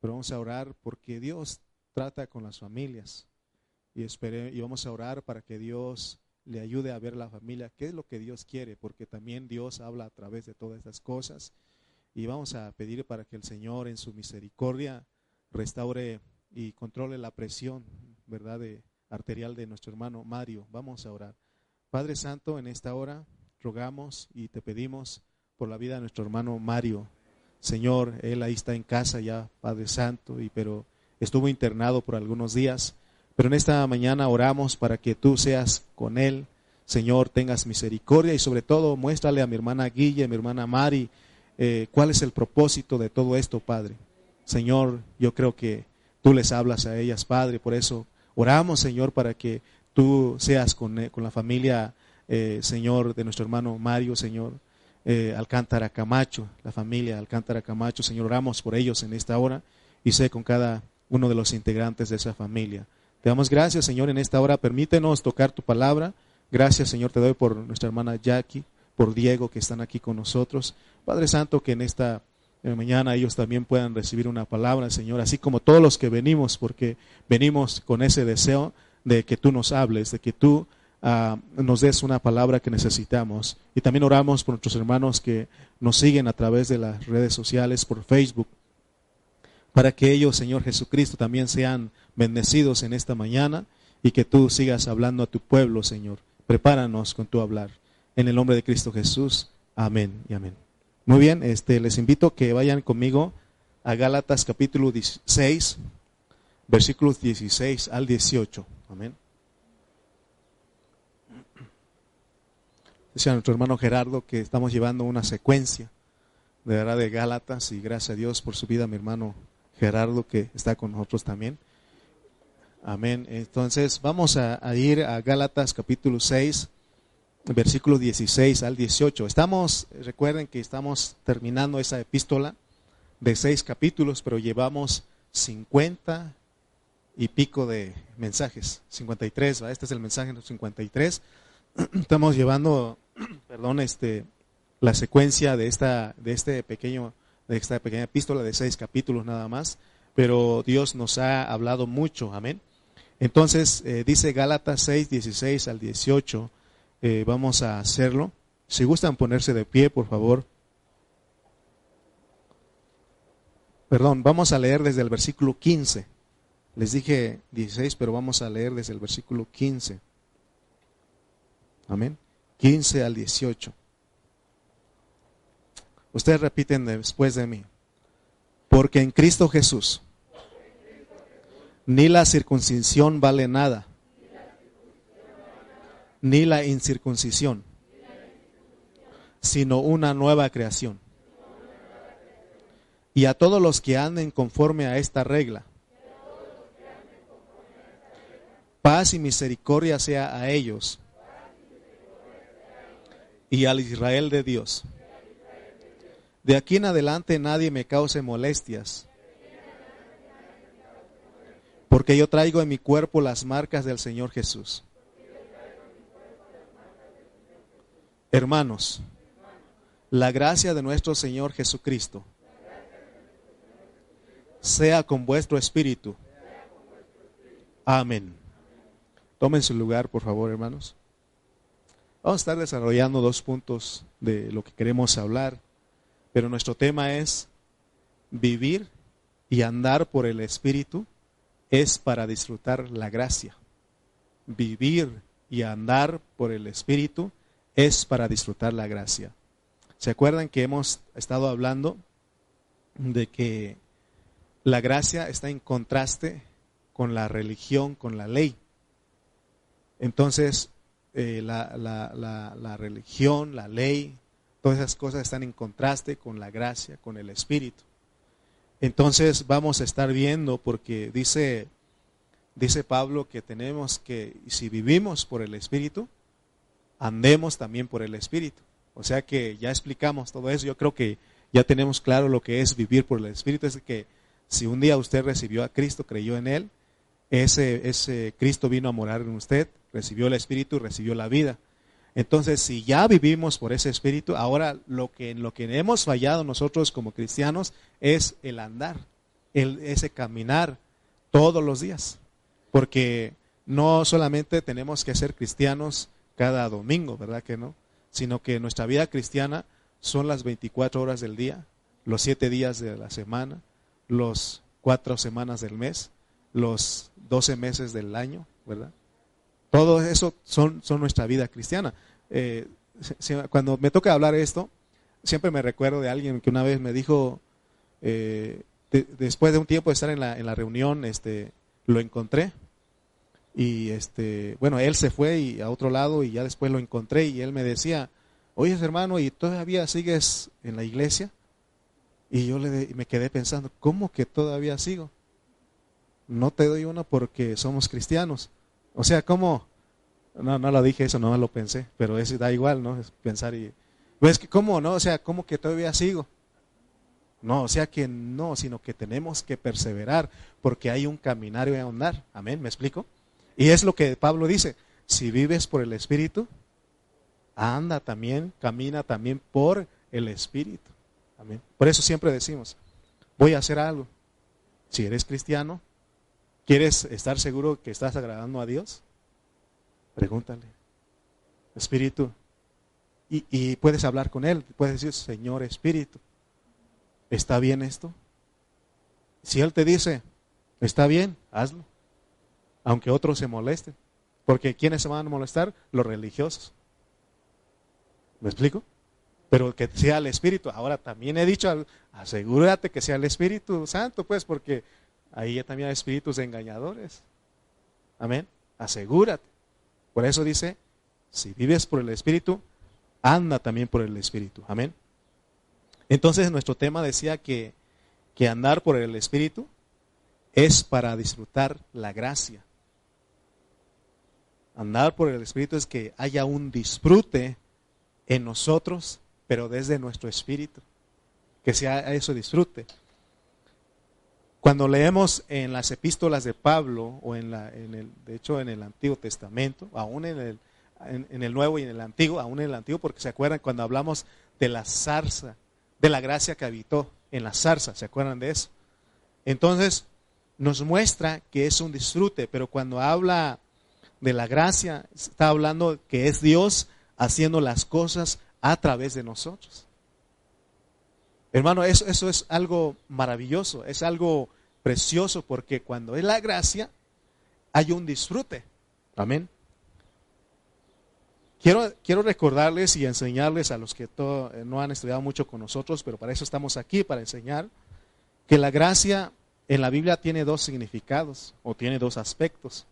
pero vamos a orar porque Dios trata con las familias y, espere, y vamos a orar para que Dios le ayude a ver la familia, qué es lo que Dios quiere, porque también Dios habla a través de todas estas cosas. Y vamos a pedir para que el Señor en su misericordia restaure y controle la presión, ¿verdad?, de, arterial de nuestro hermano Mario. Vamos a orar. Padre Santo, en esta hora rogamos y te pedimos por la vida de nuestro hermano Mario. Señor, él ahí está en casa ya, Padre Santo, y pero estuvo internado por algunos días. Pero en esta mañana oramos para que tú seas con él. Señor, tengas misericordia y sobre todo muéstrale a mi hermana Guille, a mi hermana Mari, eh, cuál es el propósito de todo esto, Padre. Señor, yo creo que tú les hablas a ellas, Padre, por eso oramos, Señor, para que tú seas con, eh, con la familia, eh, Señor, de nuestro hermano Mario, Señor, Alcántara Camacho, la familia Alcántara Camacho, Señor, oramos por ellos en esta hora y sé con cada uno de los integrantes de esa familia. Te damos gracias, Señor, en esta hora. Permítenos tocar tu palabra. Gracias, Señor, te doy por nuestra hermana Jackie, por Diego, que están aquí con nosotros. Padre Santo, que en esta eh, mañana ellos también puedan recibir una palabra, Señor, así como todos los que venimos, porque venimos con ese deseo de que tú nos hables, de que tú ah, nos des una palabra que necesitamos. Y también oramos por nuestros hermanos que nos siguen a través de las redes sociales, por Facebook, para que ellos, Señor Jesucristo, también sean bendecidos en esta mañana y que tú sigas hablando a tu pueblo, Señor. Prepáranos con tu hablar. En el nombre de Cristo Jesús. Amén y amén. Muy bien, este, les invito que vayan conmigo a Gálatas capítulo 16, versículos 16 al 18. Amén. Decía nuestro hermano Gerardo que estamos llevando una secuencia de verdad de Gálatas y gracias a Dios por su vida, mi hermano Gerardo que está con nosotros también. Amén. Entonces vamos a, ir a Gálatas capítulo 6, versículo 16 al 18. Estamos, recuerden que estamos terminando esa epístola de seis capítulos, pero llevamos 50 y pico de mensajes, 53, ¿va? este es el mensaje 53. Estamos llevando, perdón, este, la secuencia de esta, de este pequeño, de esta pequeña epístola de seis capítulos nada más, pero Dios nos ha hablado mucho, amén. Entonces, eh, dice Gálatas 6, 16 al 18, eh, vamos a hacerlo. Si gustan ponerse de pie, por favor. Perdón, vamos a leer desde el versículo 15. Les dije 16, pero vamos a leer desde el versículo 15. Amén. 15 al 18. Ustedes repiten después de mí. Porque en Cristo Jesús ni la circuncisión vale nada, ni la incircuncisión, sino una nueva creación. Y a todos los que anden conforme a esta regla, paz y misericordia sea a ellos y al Israel de Dios. De aquí en adelante nadie me cause molestias porque yo traigo en mi cuerpo las marcas del Señor Jesús. Hermanos, la gracia de nuestro Señor Jesucristo sea con vuestro espíritu. Amén. Tomen su lugar, por favor, hermanos. Vamos a estar desarrollando dos puntos de lo que queremos hablar, pero nuestro tema es vivir y andar por el Espíritu es para disfrutar la gracia. Vivir y andar por el Espíritu es para disfrutar la gracia. ¿Se acuerdan que hemos estado hablando de que la gracia está en contraste con la religión, con la ley? Entonces, eh, la, la religión, la ley, todas esas cosas están en contraste con la gracia, con el Espíritu. Entonces vamos a estar viendo porque dice, dice Pablo que tenemos que, si vivimos por el Espíritu, andemos también por el Espíritu. O sea que ya explicamos todo eso. Yo creo que ya tenemos claro lo que es vivir por el Espíritu. Es que si un día usted recibió a Cristo, creyó en Él, ese, ese Cristo vino a morar en usted, recibió el Espíritu, recibió la vida. Entonces, si ya vivimos por ese espíritu, ahora lo que lo que hemos fallado nosotros como cristianos es el andar, el, ese caminar todos los días. Porque no solamente tenemos que ser cristianos cada domingo, ¿verdad que no? Sino que nuestra vida cristiana son las 24 horas del día, los 7 días de la semana, los 4 semanas del mes, los 12 meses del año, ¿verdad? Todo eso son, son nuestra vida cristiana. Eh, cuando me toca hablar esto, siempre me recuerdo de alguien que una vez me dijo, eh, después de un tiempo de estar en la, en la reunión, este, lo encontré y este, bueno, él se fue y a otro lado y ya después lo encontré y él me decía, oye hermano, ¿y todavía sigues en la iglesia? Y yo le, me quedé pensando, ¿cómo que todavía sigo? No te doy uno porque somos cristianos. O sea, ¿cómo? No, no lo dije eso, no lo pensé, pero eso da igual, ¿no? Pensar y... Pues, ¿cómo no? O sea, ¿cómo que todavía sigo? No, o sea que no, sino que tenemos que perseverar porque hay un caminario y andar. Amén, ¿me explico? Y es lo que Pablo dice, si vives por el Espíritu, anda también, camina también por el Espíritu. Amén. Por eso siempre decimos, voy a hacer algo. Si eres cristiano, ¿quieres estar seguro que estás agradando a Dios? Pregúntale. Espíritu. Y, puedes hablar con Él, puedes decir, Señor Espíritu, ¿está bien esto? Si Él te dice, está bien, hazlo aunque otros se molesten. Porque ¿quiénes se van a molestar? Los religiosos. ¿Me explico? Pero que sea el Espíritu. Ahora también he dicho, asegúrate que sea el Espíritu Santo, pues, porque ahí también hay espíritus engañadores. Amén. Asegúrate. Por eso dice, si vives por el Espíritu, anda también por el Espíritu. Amén. Entonces nuestro tema decía que, que andar por el Espíritu es para disfrutar la gracia. Andar por el Espíritu es que haya un disfrute en nosotros, pero desde nuestro espíritu. Que sea eso disfrute. Cuando leemos en las epístolas de Pablo, o en, la, en el, de hecho en el Antiguo Testamento, aún en el, en, el Nuevo y en el Antiguo, aún en el Antiguo, porque se acuerdan cuando hablamos de la zarza, de la gracia que habitó en la zarza, ¿se acuerdan de eso? Entonces, nos muestra que es un disfrute, pero cuando habla de la gracia, está hablando que es Dios haciendo las cosas a través de nosotros. Hermano, eso, eso es algo maravilloso, es algo precioso, porque cuando es la gracia, hay un disfrute. Amén. Quiero, quiero recordarles y enseñarles a los que eh, no han estudiado mucho con nosotros, pero para eso estamos aquí, para enseñar, que la gracia en la Biblia tiene dos significados o tiene dos aspectos.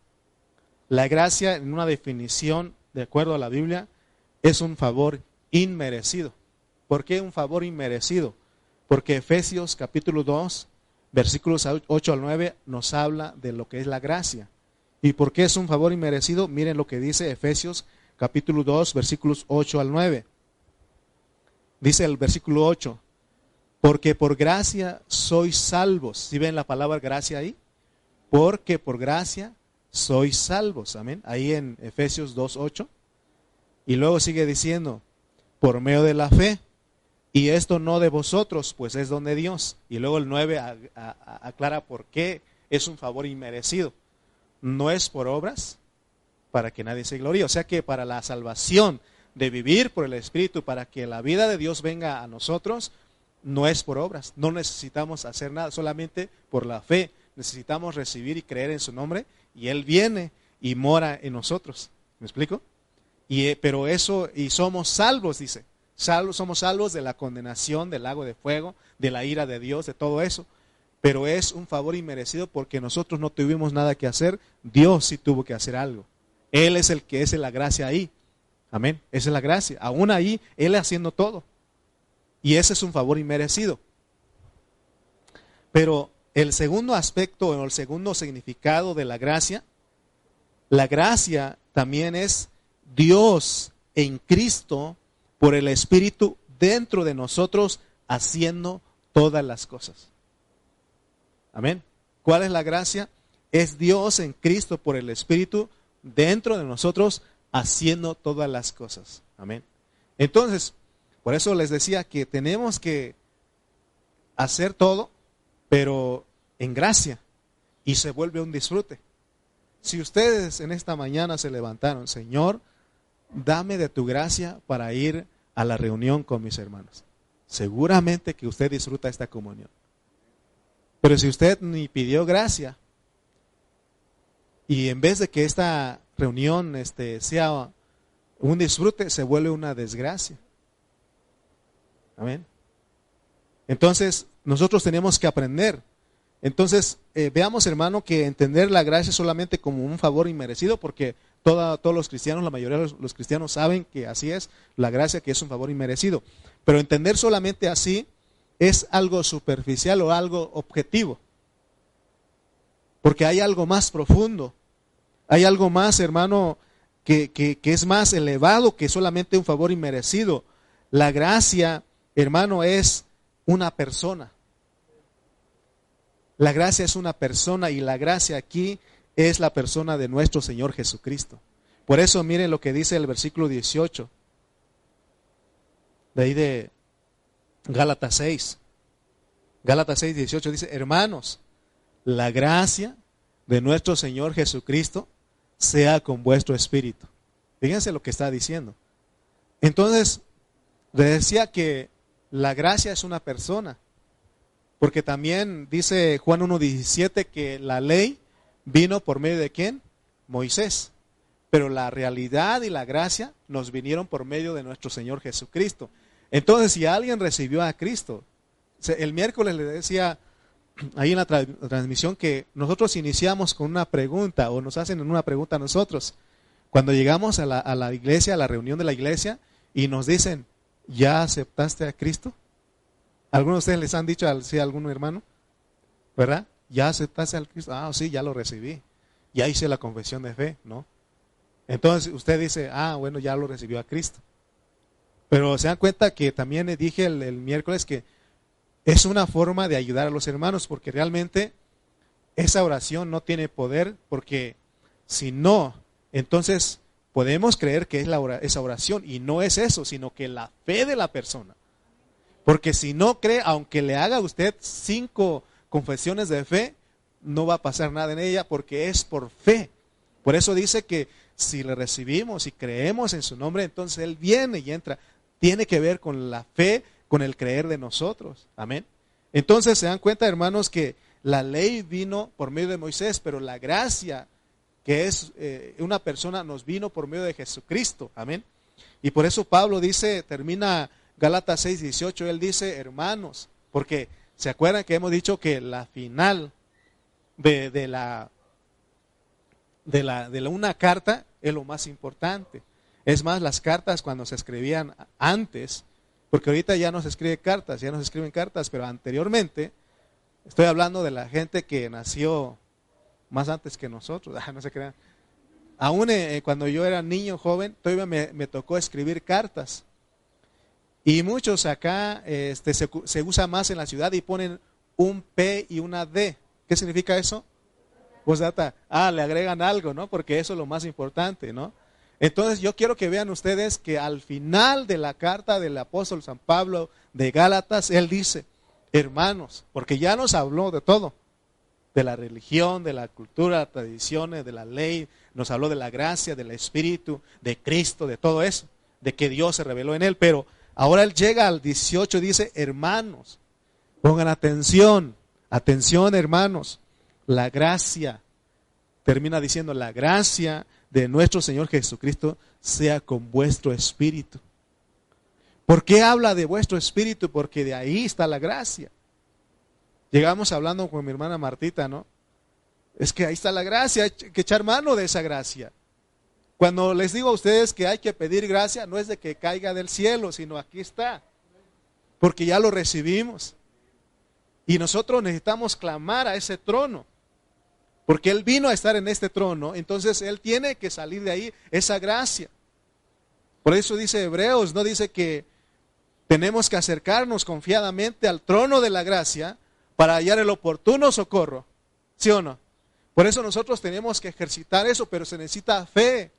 La gracia, en una definición, de acuerdo a la Biblia, es un favor inmerecido. ¿Por qué un favor inmerecido? Porque Efesios capítulo 2, versículos 8 al 9, nos habla de lo que es la gracia. ¿Y por qué es un favor inmerecido? Miren lo que dice Efesios capítulo 2, versículos 8 al 9. Dice el versículo 8, porque por gracia sois salvos. ¿Sí ven la palabra gracia ahí? Porque por gracia sois salvos. Amén. Ahí en Efesios 2.8. Y luego sigue diciendo, por medio de la fe. Y esto no de vosotros, pues es don de Dios. Y luego el 9 aclara por qué es un favor inmerecido. No es por obras para que nadie se gloríe. O sea que para la salvación de vivir por el Espíritu, para que la vida de Dios venga a nosotros, no es por obras. No necesitamos hacer nada, solamente por la fe. Necesitamos recibir y creer en su nombre y Él viene y mora en nosotros. ¿Me explico? Y, eh, pero eso, y somos salvos, dice. Somos salvos de la condenación, del lago de fuego, de la ira de Dios, de todo eso. Pero es un favor inmerecido porque nosotros no tuvimos nada que hacer. Dios sí tuvo que hacer algo. Él es el que es la gracia ahí. Amén. Esa es la gracia. Aún ahí, Él haciendo todo. Y ese es un favor inmerecido. Pero el segundo aspecto o el segundo significado de la gracia, la gracia también es Dios en Cristo por el Espíritu dentro de nosotros haciendo todas las cosas. Amén. ¿Cuál es la gracia? Es Dios en Cristo por el Espíritu dentro de nosotros haciendo todas las cosas. Amén. Entonces, por eso les decía que tenemos que hacer todo pero en gracia y se vuelve un disfrute. Si ustedes en esta mañana se levantaron, Señor, dame de tu gracia para ir a la reunión con mis hermanos. Seguramente que usted disfruta esta comunión. Pero si usted ni pidió gracia y en vez de que esta reunión este, sea un disfrute, se vuelve una desgracia. Amén. Entonces, nosotros tenemos que aprender. Entonces, eh, veamos, hermano, que entender la gracia solamente como un favor inmerecido, porque todos los cristianos, la mayoría de los, cristianos saben que así es, la gracia que es un favor inmerecido. Pero entender solamente así es algo superficial o algo objetivo. Porque hay algo más profundo, hay algo más, hermano, que, que, es más elevado que solamente un favor inmerecido. La gracia, hermano, es una persona. La gracia es una persona y la gracia aquí es la persona de nuestro Señor Jesucristo. Por eso miren lo que dice el versículo 18, de ahí de Gálatas 6. Gálatas 6, 18 dice, hermanos, la gracia de nuestro Señor Jesucristo sea con vuestro espíritu. Fíjense lo que está diciendo. Entonces, le decía que la gracia es una persona, porque también dice Juan 1.17 que la ley vino por medio de quién? Moisés. Pero la realidad y la gracia nos vinieron por medio de nuestro Señor Jesucristo. Entonces, si alguien recibió a Cristo, el miércoles le decía ahí en la transmisión que nosotros iniciamos con una pregunta o nos hacen una pregunta a nosotros. Cuando llegamos a la, a la iglesia, a la reunión de la iglesia, y nos dicen, ¿ya aceptaste a Cristo? ¿Algunos de ustedes les han dicho, sí, a algún hermano? ¿Verdad? ¿Ya aceptaste al Cristo? Ah, sí, ya lo recibí. Ya hice la confesión de fe, ¿no? Entonces usted dice, ah, bueno, ya lo recibió a Cristo. Pero se dan cuenta que también dije el, el miércoles que es una forma de ayudar a los hermanos, porque realmente esa oración no tiene poder, porque si no, entonces podemos creer que es la esa oración, y no es eso, sino que la fe de la persona. Porque si no cree, aunque le haga usted cinco confesiones de fe, no va a pasar nada en ella porque es por fe. Por eso dice que si le recibimos y creemos en su nombre, entonces Él viene y entra. Tiene que ver con la fe, con el creer de nosotros. Amén. Entonces se dan cuenta, hermanos, que la ley vino por medio de Moisés, pero la gracia, que es eh, una persona, nos vino por medio de Jesucristo. Amén. Y por eso Pablo dice, termina Galatas 6, 18, él dice, hermanos, porque ¿Se acuerdan que hemos dicho que la final de, la, de, la, de una carta es lo más importante? Es más, las cartas cuando se escribían antes, porque ahorita ya no se escribe cartas, ya no se escriben cartas, pero anteriormente, estoy hablando de la gente que nació más antes que nosotros, no se crean. Aún eh, cuando yo era niño, joven, todavía me tocó escribir cartas. Y muchos acá este, se, usa más en la ciudad y ponen un P y una D. ¿Qué significa eso? Pues data, ah, le agregan algo, ¿no? Porque eso es lo más importante, ¿no? Entonces yo quiero que vean ustedes que al final de la carta del apóstol San Pablo de Gálatas, él dice, hermanos, porque ya nos habló de todo, de la religión, de la cultura, tradiciones, de la ley, nos habló de la gracia, del Espíritu, de Cristo, de todo eso, de que Dios se reveló en él, pero Ahora él llega al 18 y dice, hermanos, pongan atención, atención hermanos, la gracia, termina diciendo, la gracia de nuestro Señor Jesucristo sea con vuestro espíritu. ¿Por qué habla de vuestro espíritu? Porque de ahí está la gracia. Llegamos hablando con mi hermana Martita, ¿no? Es que ahí está la gracia, hay que echar mano de esa gracia. Cuando les digo a ustedes que hay que pedir gracia, no es de que caiga del cielo, sino aquí está, porque ya lo recibimos. Y nosotros necesitamos clamar a ese trono, porque Él vino a estar en este trono, entonces Él tiene que salir de ahí esa gracia. Por eso dice Hebreos, no dice que tenemos que acercarnos confiadamente al trono de la gracia para hallar el oportuno socorro, ¿sí o no? Por eso nosotros tenemos que ejercitar eso, pero se necesita fe.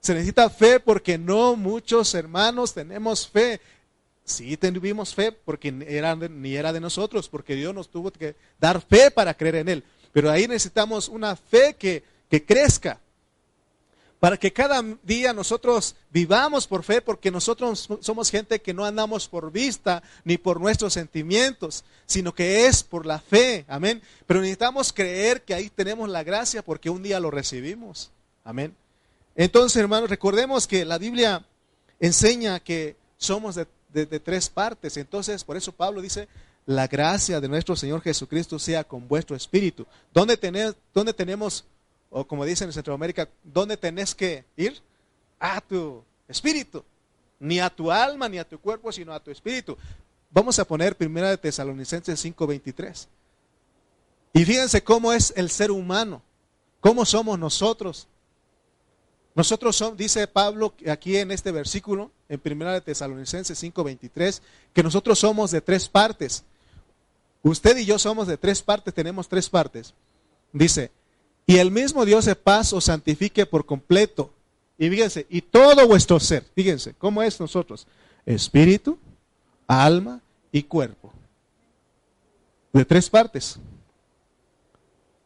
Se necesita fe porque no muchos hermanos tenemos fe. Sí tuvimos fe porque era, ni era de nosotros, porque Dios nos tuvo que dar fe para creer en Él. Pero ahí necesitamos una fe que, que crezca, para que cada día nosotros vivamos por fe, porque nosotros somos gente que no andamos por vista ni por nuestros sentimientos, sino que es por la fe, amén. Pero necesitamos creer que ahí tenemos la gracia porque un día lo recibimos, amén. Entonces, hermanos, recordemos que la Biblia enseña que somos de, tres partes, entonces por eso Pablo dice, la gracia de nuestro Señor Jesucristo sea con vuestro espíritu. ¿Dónde, dónde tenemos o como dicen en Centroamérica, ¿dónde tenés que ir? A tu espíritu. Ni a tu alma, ni a tu cuerpo, sino a tu espíritu. Vamos a poner primera de Tesalonicenses 5:23. Y fíjense cómo es el ser humano, cómo somos nosotros. Nosotros somos, dice Pablo aquí en este versículo, en primera de Tesalonicenses 5:23, que nosotros somos de tres partes. Usted y yo somos de tres partes, tenemos tres partes. Dice, y el mismo Dios de paz os santifique por completo. Y fíjense, y todo vuestro ser, fíjense, ¿cómo es nosotros? Espíritu, alma y cuerpo. De tres partes.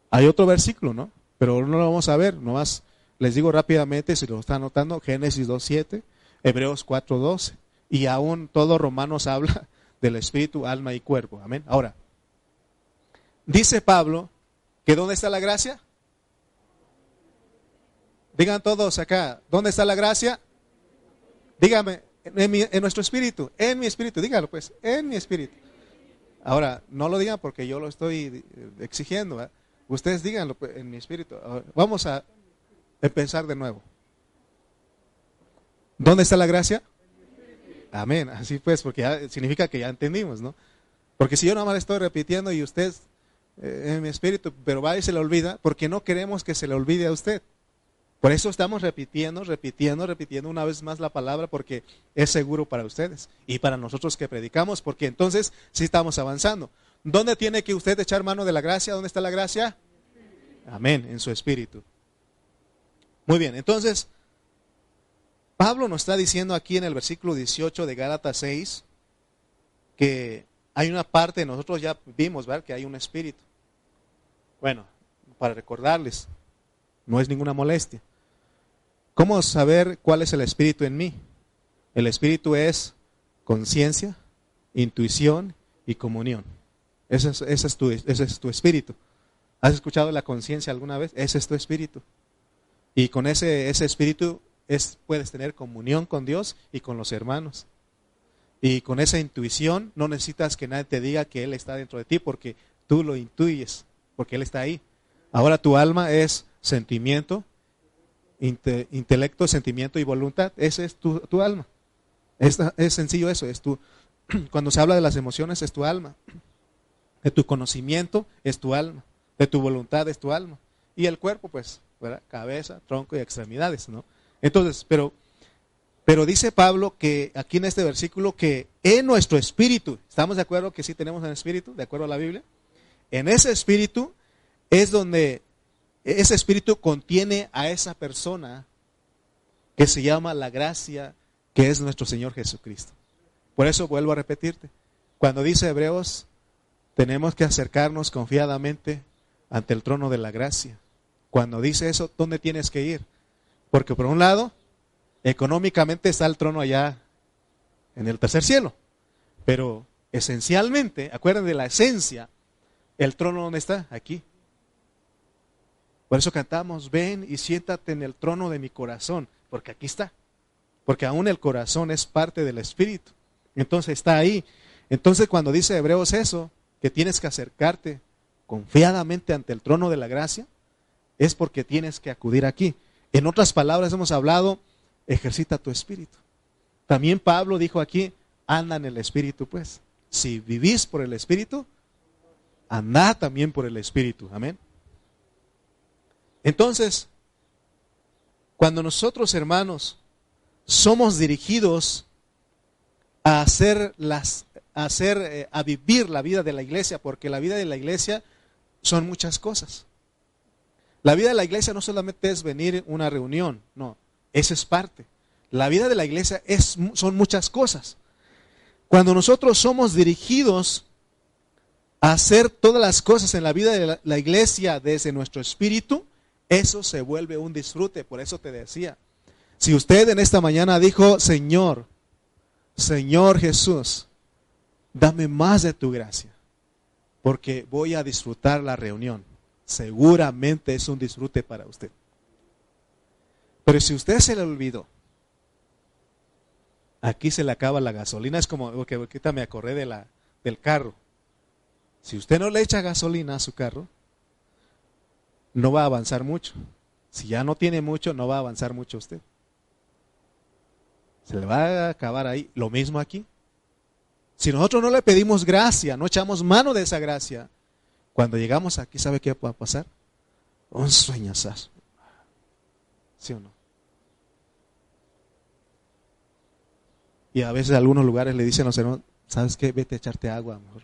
Hay otro versículo, ¿no? Pero no lo vamos a ver, nomás les digo rápidamente, si lo están notando, Génesis 2.7, Hebreos 4.12, y aún todo Romanos habla del espíritu, alma y cuerpo. Amén. Ahora, dice Pablo que ¿dónde está la gracia? Digan todos acá, ¿dónde está la gracia? Dígame, en, nuestro espíritu, en mi espíritu, dígalo pues, en mi espíritu. Ahora, no lo digan porque yo lo estoy exigiendo, ustedes díganlo pues, en mi espíritu. Vamos a empezar de nuevo. ¿Dónde está la gracia? Amén, así pues, porque significa que ya entendimos, ¿no? Porque si yo nada más estoy repitiendo y usted eh, en mi espíritu, pero va y se le olvida, porque no queremos que se le olvide a usted. Por eso estamos repitiendo, repitiendo, repitiendo una vez más la palabra porque es seguro para ustedes y para nosotros que predicamos, porque entonces sí estamos avanzando. ¿Dónde tiene que usted echar mano de la gracia? ¿Dónde está la gracia? Amén, en su espíritu. Muy bien, entonces Pablo nos está diciendo aquí en el versículo 18 de Gálatas 6 que hay una parte, nosotros ya vimos, ¿verdad? Que hay un espíritu. Bueno, para recordarles, no es ninguna molestia. ¿Cómo saber cuál es el espíritu en mí? El espíritu es conciencia, intuición y comunión. Ese es, tu, es tu espíritu. ¿Has escuchado la conciencia alguna vez? Ese es tu espíritu. Y con ese, ese espíritu es, puedes tener comunión con Dios y con los hermanos. Y con esa intuición no necesitas que nadie te diga que Él está dentro de ti porque tú lo intuyes, porque Él está ahí. Ahora tu alma es sentimiento, intelecto, sentimiento y voluntad. Ese es tu, alma. Es, es, sencillo eso. Es tu, cuando se habla de las emociones es tu alma. De tu conocimiento es tu alma. De tu voluntad es tu alma. Y el cuerpo, pues, cabeza, tronco y extremidades, ¿no? Entonces, pero, pero dice Pablo que aquí en este versículo que en nuestro espíritu, ¿estamos de acuerdo que sí tenemos un espíritu, de acuerdo a la Biblia? En ese espíritu es donde ese espíritu contiene a esa persona que se llama la gracia, que es nuestro Señor Jesucristo. Por eso vuelvo a repetirte, cuando dice Hebreos, tenemos que acercarnos confiadamente ante el trono de la gracia. Cuando dice eso, ¿dónde tienes que ir? Porque por un lado, económicamente está el trono allá en el tercer cielo, pero esencialmente, acuérdense de la esencia, el trono ¿dónde está? Aquí, por eso cantamos, ven y siéntate en el trono de mi corazón, porque aquí está. Porque aún el corazón es parte del Espíritu. Entonces está ahí. Entonces cuando dice Hebreos eso, que tienes que acercarte confiadamente ante el trono de la gracia, es porque tienes que acudir aquí. En otras palabras hemos hablado, ejercita tu espíritu. También Pablo dijo aquí, anda en el espíritu, pues. Si vivís por el espíritu, anda también por el espíritu. Amén. Entonces, cuando nosotros, hermanos, somos dirigidos a hacer las a hacer eh, a vivir la vida de la iglesia, porque la vida de la iglesia son muchas cosas. La vida de la iglesia no solamente es venir a una reunión, no, eso es parte. La vida de la iglesia es, son muchas cosas. cuando nosotros somos dirigidos a hacer todas las cosas en la vida de la iglesia desde nuestro espíritu, eso se vuelve un disfrute. Por eso te decía, si usted en esta mañana dijo, Señor, Señor Jesús, dame más de tu gracia, porque voy a disfrutar la reunión. Seguramente es un disfrute para usted. Pero si usted se le olvidó, aquí se le acaba la gasolina, es como que me acordé de la, del carro. Si usted no le echa gasolina a su carro, no va a avanzar mucho. Si ya no tiene mucho, no va a avanzar mucho usted. Se le va a acabar ahí. Lo mismo aquí. Si nosotros no le pedimos gracia, no echamos mano de esa gracia, cuando llegamos aquí, ¿sabe qué va a pasar? Un sueñazazo. ¿Sí o no? Y a veces en algunos lugares le dicen a los hermanos, ¿sabes qué? Vete a echarte agua, mejor.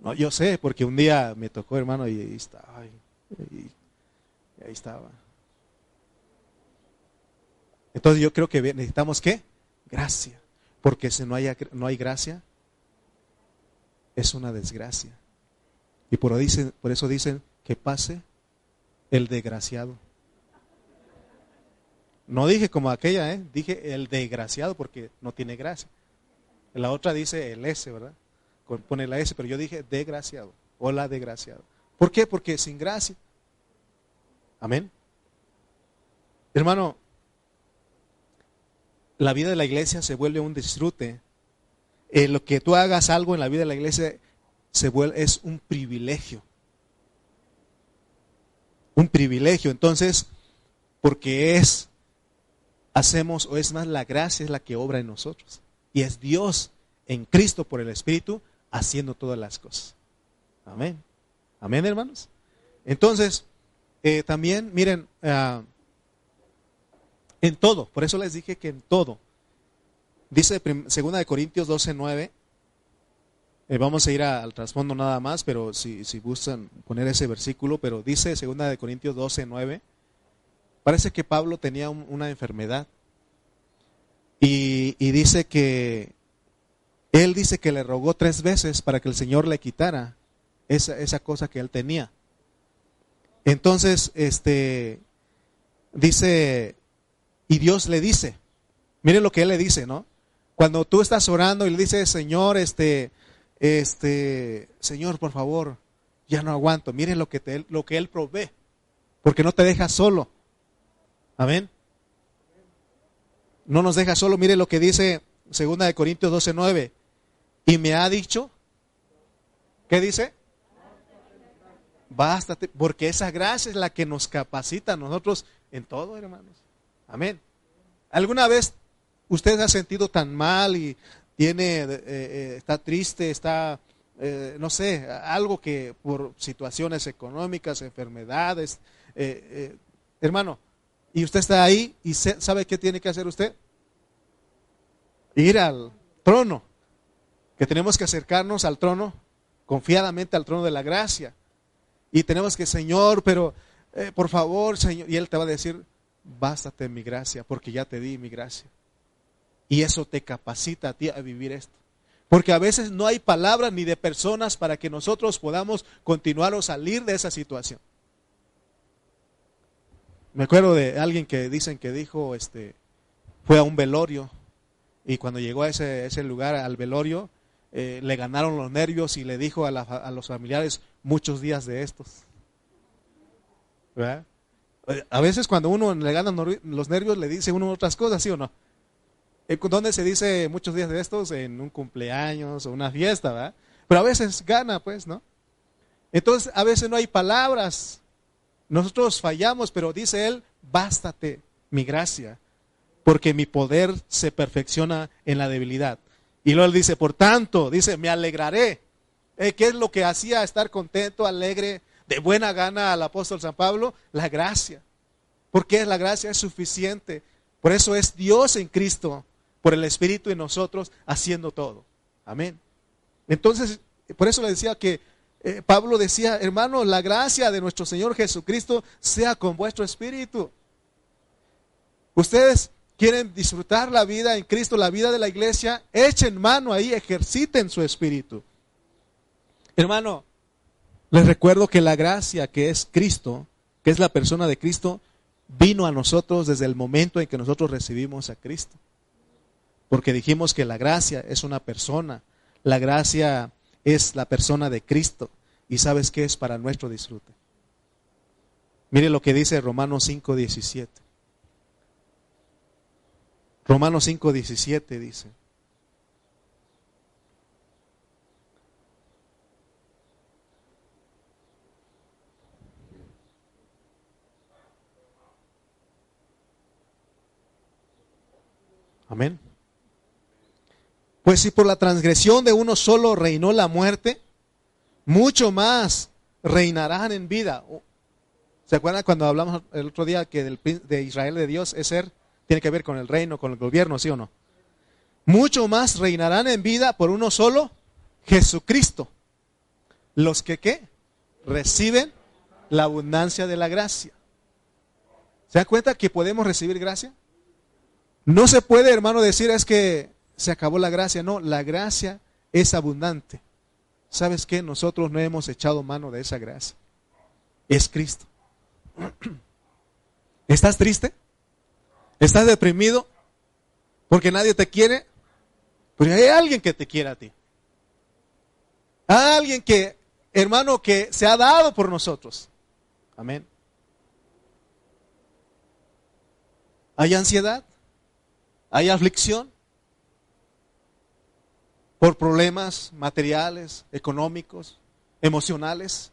No, yo sé, porque un día me tocó, hermano, y ahí estaba. Y ahí estaba. Entonces yo creo que necesitamos qué? Gracia. Porque si no hay, no hay gracia, es una desgracia. Y por, dicen, por eso dicen que pase el desgraciado. No dije como aquella, ¿eh? dije el desgraciado porque no tiene gracia. La otra dice el S, ¿verdad? Pone la S, pero yo dije desgraciado o la desgraciado. ¿Por qué? Porque sin gracia. Amén. Hermano, la vida de la iglesia se vuelve un disfrute. Eh, lo que tú hagas algo en la vida de la iglesia se vuelve, es un privilegio. Un privilegio. Entonces, porque es, hacemos, o es más, la gracia es la que obra en nosotros. Y es Dios en Cristo por el Espíritu haciendo todas las cosas. Amén. Amén, hermanos. Entonces, eh, también, miren, uh, en todo, por eso les dije que en todo. Dice segunda de Corintios 12, 9. Eh, vamos a ir al trasfondo nada más, pero si, si gustan poner ese versículo, pero dice segunda de Corintios 12, 9. Parece que Pablo tenía una enfermedad. Y, y dice que él dice que le rogó tres veces para que el Señor le quitara esa, esa cosa que él tenía. Entonces, este, dice y Dios le dice, miren lo que Él le dice, ¿no? Cuando tú estás orando y le dices, Señor, este, este, Señor, por favor, ya no aguanto. Miren lo que, te, lo que Él provee, porque no te deja solo. Amén. No nos deja solo. Mire lo que dice segunda de Corintios 12, 9. Y me ha dicho, ¿qué dice? Bástate, porque esa gracia es la que nos capacita a nosotros en todo, hermanos. Amén. ¿Alguna vez usted se ha sentido tan mal y tiene, eh, eh, está triste, está, eh, no sé, algo que por situaciones económicas, enfermedades, hermano, y usted está ahí y sabe qué tiene que hacer usted? Ir al trono, que tenemos que acercarnos al trono, confiadamente al trono de la gracia. Y tenemos que, Señor, pero por favor, Señor, y Él te va a decir, bástate mi gracia, porque ya te di mi gracia. Y eso te capacita a ti a vivir esto. Porque a veces no hay palabras ni de personas para que nosotros podamos continuar o salir de esa situación. Me acuerdo de alguien que dicen que dijo, este, fue a un velorio y cuando llegó a ese, ese lugar, al velorio, eh, le ganaron los nervios y le dijo a, a los familiares muchos días de estos. A veces cuando uno le gana los nervios le dice uno otras cosas, ¿sí o no? Eh, ¿Dónde se dice muchos días de estos? En un cumpleaños o una fiesta, ¿verdad? Pero a veces gana, pues, ¿no? Entonces, a veces no hay palabras. Nosotros fallamos, pero dice él, bástate mi gracia, porque mi poder se perfecciona en la debilidad. Y luego él dice, por tanto, dice, me alegraré. Eh, ¿Qué es lo que hacía estar contento, alegre, de buena gana al apóstol San Pablo? La gracia. Porque la gracia es suficiente. Por eso es Dios en Cristo, por el Espíritu en nosotros, haciendo todo. Amén. Entonces, por eso le decía que eh, Pablo decía, hermano, la gracia de nuestro Señor Jesucristo sea con vuestro espíritu. Ustedes quieren disfrutar la vida en Cristo, la vida de la iglesia, echen mano ahí, ejerciten su espíritu. Hermano, les recuerdo que la gracia que es Cristo, que es la persona de Cristo, vino a nosotros desde el momento en que nosotros recibimos a Cristo. Porque dijimos que la gracia es una persona, la gracia es la persona de Cristo. ¿Y sabes qué es para nuestro disfrute? Mire lo que dice Romanos 5:17. Romanos 5:17 dice. Amén. Pues si por la transgresión de uno solo reinó la muerte, mucho más reinarán en vida. ¿Se acuerdan cuando hablamos el otro día que de Israel de Dios es ser tiene que ver con el reino, con el gobierno, ¿sí o no? Mucho más reinarán en vida por uno solo, Jesucristo. Los que ¿qué? Reciben la abundancia de la gracia. ¿Se dan cuenta que podemos recibir gracia? No se puede, hermano, decir es que se acabó la gracia. No, la gracia es abundante. ¿Sabes qué? Nosotros no hemos echado mano de esa gracia. Es Cristo. ¿Estás triste? ¿Estás deprimido? Porque nadie te quiere. Pero hay alguien que te quiere a ti. Hay alguien que, hermano, que se ha dado por nosotros. Amén. ¿Hay ansiedad? ¿Hay aflicción? Por problemas materiales, económicos, emocionales.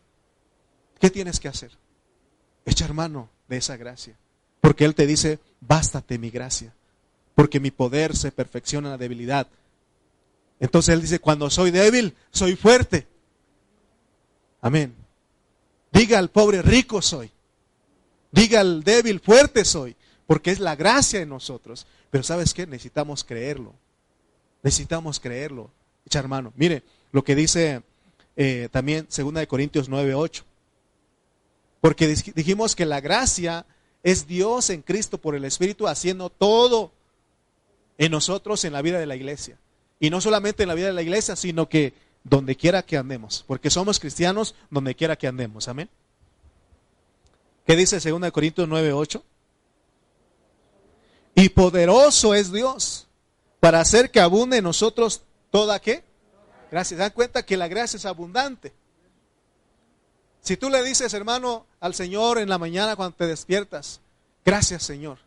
¿Qué tienes que hacer? Echar mano de esa gracia. Porque Él te dice, bástate mi gracia, porque mi poder se perfecciona en la debilidad. Entonces Él dice, cuando soy débil, soy fuerte. Amén. Diga al pobre, rico soy. Diga al débil, fuerte soy, porque es la gracia en nosotros. Pero ¿sabes qué? Necesitamos creerlo. Necesitamos creerlo. Echa hermano. Mire lo que dice eh, también 2 Corintios 9, 8. Porque dijimos que la gracia es Dios en Cristo por el Espíritu haciendo todo en nosotros en la vida de la iglesia. Y no solamente en la vida de la iglesia, sino que donde quiera que andemos. Porque somos cristianos donde quiera que andemos. Amén. ¿Qué dice 2 Corintios 9, 8? Y poderoso es Dios para hacer que abunde en nosotros toda qué? Gracias. Dan cuenta que la gracia es abundante. Si tú le dices, hermano, al Señor en la mañana cuando te despiertas, gracias Señor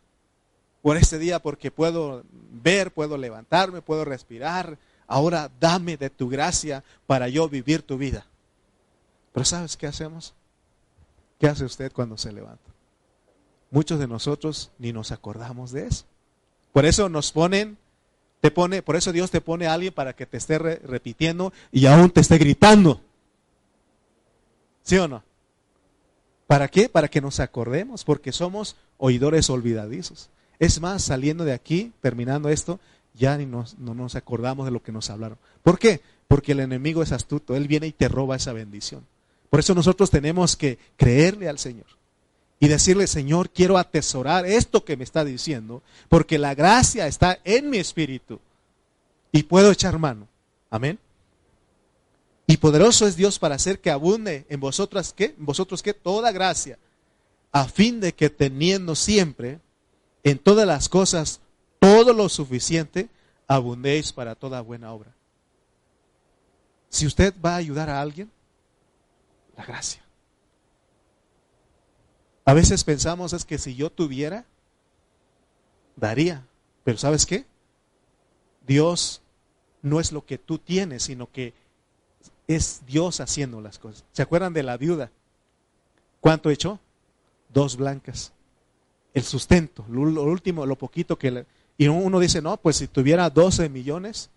por este día porque puedo ver, puedo levantarme, puedo respirar. Ahora dame de tu gracia para yo vivir tu vida. Pero ¿sabes qué hacemos? ¿Qué hace usted cuando se levanta? Muchos de nosotros ni nos acordamos de eso. Por eso nos ponen, te pone, por eso Dios te pone a alguien para que te esté repitiendo y aún te esté gritando. ¿Sí o no? ¿Para qué? Para que nos acordemos, porque somos oidores olvidadizos. Es más, saliendo de aquí, terminando esto, ya ni no nos acordamos de lo que nos hablaron. ¿Por qué? Porque el enemigo es astuto, él viene y te roba esa bendición. Por eso nosotros tenemos que creerle al Señor y decirle, Señor, quiero atesorar esto que me está diciendo, porque la gracia está en mi espíritu y puedo echar mano. Amén. Y poderoso es Dios para hacer que abunde en vosotras qué? En vosotros qué? Toda gracia, a fin de que teniendo siempre en todas las cosas todo lo suficiente, abundéis para toda buena obra. Si usted va a ayudar a alguien, la gracia. A veces pensamos es que si yo tuviera, daría. Pero ¿sabes qué? Dios no es lo que tú tienes, sino que es Dios haciendo las cosas. ¿Se acuerdan de la viuda? ¿Cuánto echó? Dos blancas. El sustento, lo, último, lo poquito que le... Y uno dice, no, pues si tuviera 12 millones,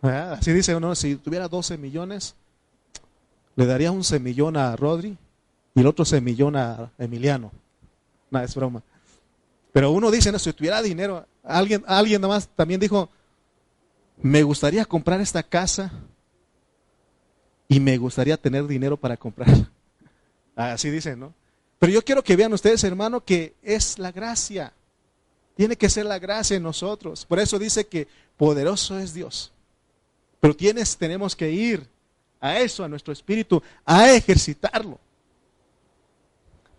así dice uno, si tuviera 12 millones, le daría un semillón a Rodri y el otro semillón a Emiliano. No, es broma. Pero uno dice, no, si tuviera dinero, alguien, alguien más también dijo, me gustaría comprar esta casa y me gustaría tener dinero para comprar. Así dicen, ¿no? Pero yo quiero que vean ustedes, hermano, que es la gracia. Tiene que ser la gracia en nosotros. Por eso dice que poderoso es Dios. Pero tienes, tenemos que ir a eso, a nuestro espíritu, a ejercitarlo.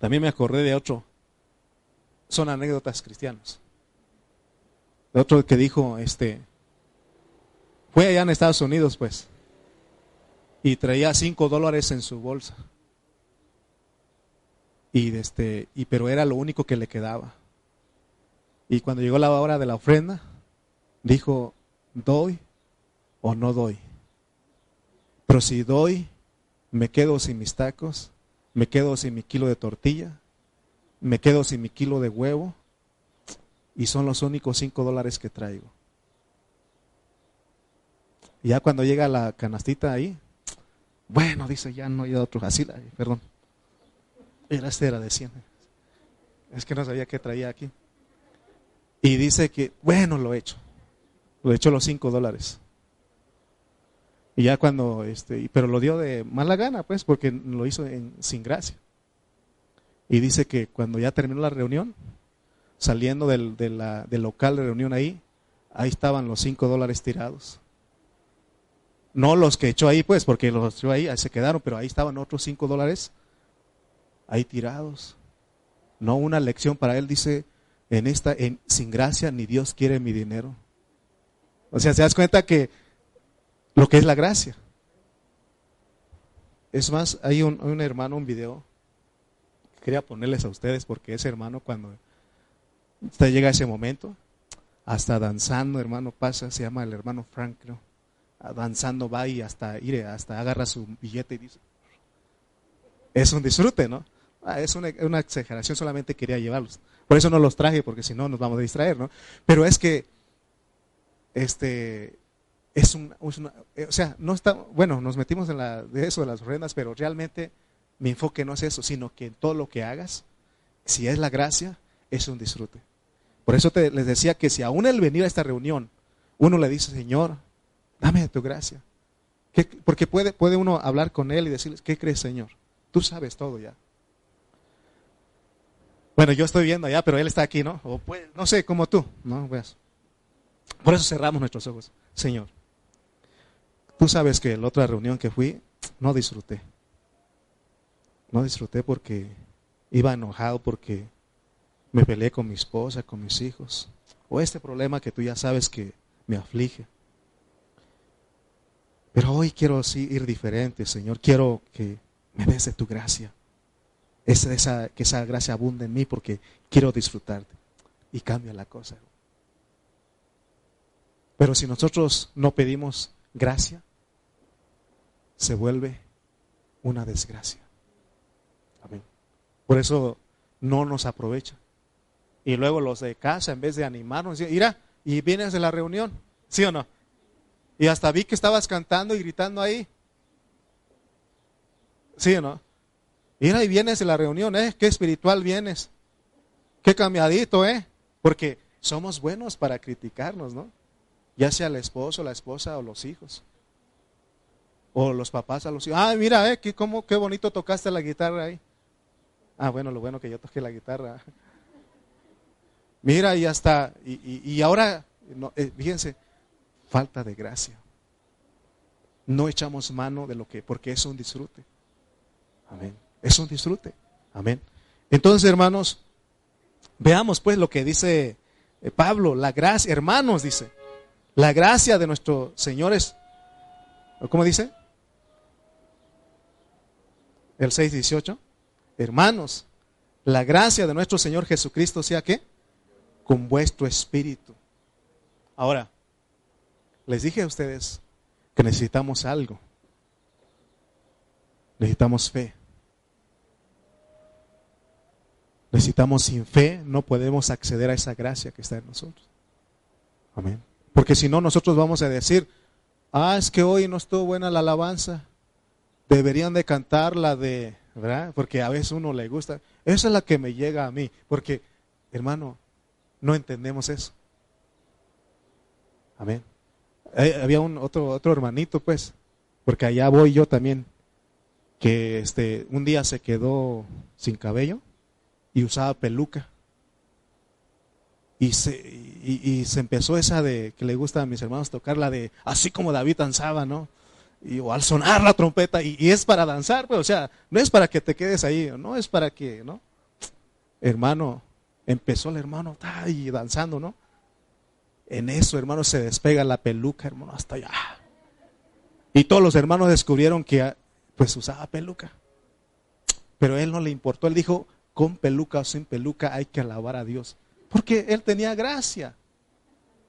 También me acordé de otro. Son anécdotas cristianas. De otro que dijo, este, fue allá en Estados Unidos, pues, y traía cinco dólares en su bolsa. Y este, y pero era lo único que le quedaba. Y cuando llegó la hora de la ofrenda, dijo, ¿doy o no doy? Pero si doy, me quedo sin mis tacos, me quedo sin mi kilo de tortilla, me quedo sin mi kilo de huevo, y son los únicos cinco dólares que traigo. Y ya cuando llega la canastita ahí, bueno, dice, ya no hay otro, así, perdón. Era este de 100. Es que no sabía qué traía aquí. Y dice que, bueno, lo he hecho. Lo he hecho los cinco dólares. Y ya cuando, este, pero lo dio de mala gana, pues, porque lo hizo en, sin gracia. Y dice que cuando ya terminó la reunión, saliendo del, del local de reunión ahí, ahí estaban los cinco dólares tirados. No los que echó ahí, pues, porque los echó ahí, se quedaron, pero ahí estaban otros cinco dólares ahí tirados. No una lección para él, dice, en esta, en, sin gracia, ni Dios quiere mi dinero. O sea, se das cuenta que lo que es la gracia. Es más, hay un, un hermano, un video, quería ponerles a ustedes porque ese hermano cuando usted llega a ese momento, hasta danzando, hermano, pasa, se llama el hermano Frank, creo. Danzando va y hasta, ire, hasta agarra su billete y dice, es un disfrute, ¿no? Ah, es una, una, exageración, solamente quería llevarlos. Por eso no los traje, porque si no nos vamos a distraer, ¿no? Pero es que, este, es, una, o sea, no está, bueno, nos metimos en la, de eso de las ofrendas, pero realmente mi enfoque no es eso, sino que en todo lo que hagas, si es la gracia, es un disfrute. Por eso te, les decía que si aún el venir a esta reunión, uno le dice, Señor, dame tu gracia. porque puede, puede uno hablar con Él y decirle, ¿qué crees, Señor? Tú sabes todo ya. Bueno, yo estoy viendo allá, pero Él está aquí, ¿no? No sé, como tú, ¿no? Pues, por eso cerramos nuestros ojos. Señor, tú sabes que la otra reunión que fui, no disfruté. No disfruté porque iba enojado porque me peleé con mi esposa, con mis hijos. O este problema que tú ya sabes que me aflige. Pero hoy quiero así ir diferente, Señor. Quiero que me des de tu gracia. Esa, que esa gracia abunde en mí porque quiero disfrutarte. Y cambia la cosa. Pero si nosotros no pedimos gracia, se vuelve una desgracia. Amén. Por eso no nos aprovecha. Y luego los de casa, en vez de animarnos, mira, y vienes de la reunión, ¿sí o no? Y hasta vi que estabas cantando y gritando ahí. ¿Sí o no? Mira, y vienes de la reunión, ¿eh? Qué espiritual vienes. Qué cambiadito, ¿eh? Porque somos buenos para criticarnos, ¿no? Ya sea el esposo, la esposa o los hijos. O los papás a los hijos. Ah, mira, ¿eh? Qué, cómo, qué bonito tocaste la guitarra ahí. Ah, bueno, lo bueno que yo toqué la guitarra. Mira, y hasta, y, y, ahora, no, eh, fíjense, falta de gracia. No echamos mano de lo que, porque es un disfrute. Amén. Es un disfrute. Amén. Entonces, hermanos, veamos pues lo que dice eh, Pablo, la gracia, hermanos, dice, la gracia de nuestro Señor es, ¿cómo dice? El 6.18, hermanos, la gracia de nuestro Señor Jesucristo sea que con vuestro espíritu. Ahora, les dije a ustedes que necesitamos algo. Necesitamos fe. Necesitamos sin fe, no podemos acceder a esa gracia que está en nosotros. Amén. Porque si no, nosotros vamos a decir, ah, es que hoy no estuvo buena la alabanza. Deberían de cantar la de, ¿verdad? Porque a veces uno le gusta. Esa es la que me llega a mí. Porque, hermano, no entendemos eso. Amén. Eh, había un otro, otro hermanito, pues, porque allá voy yo también, que este, un día se quedó sin cabello y usaba peluca. Y se, y, se empezó esa de que le gusta a mis hermanos tocar la de así como David danzaba, ¿no? Y, o al sonar la trompeta, y, es para danzar, pues, o sea, no es para que te quedes ahí, no es para que, ¿no? Hermano, empezó el hermano y danzando, ¿no? En eso, hermano, se despega la peluca, hermano, hasta allá. Y todos los hermanos descubrieron que pues usaba peluca. Pero a él no le importó, él dijo, con peluca o sin peluca hay que alabar a Dios. Porque él tenía gracia.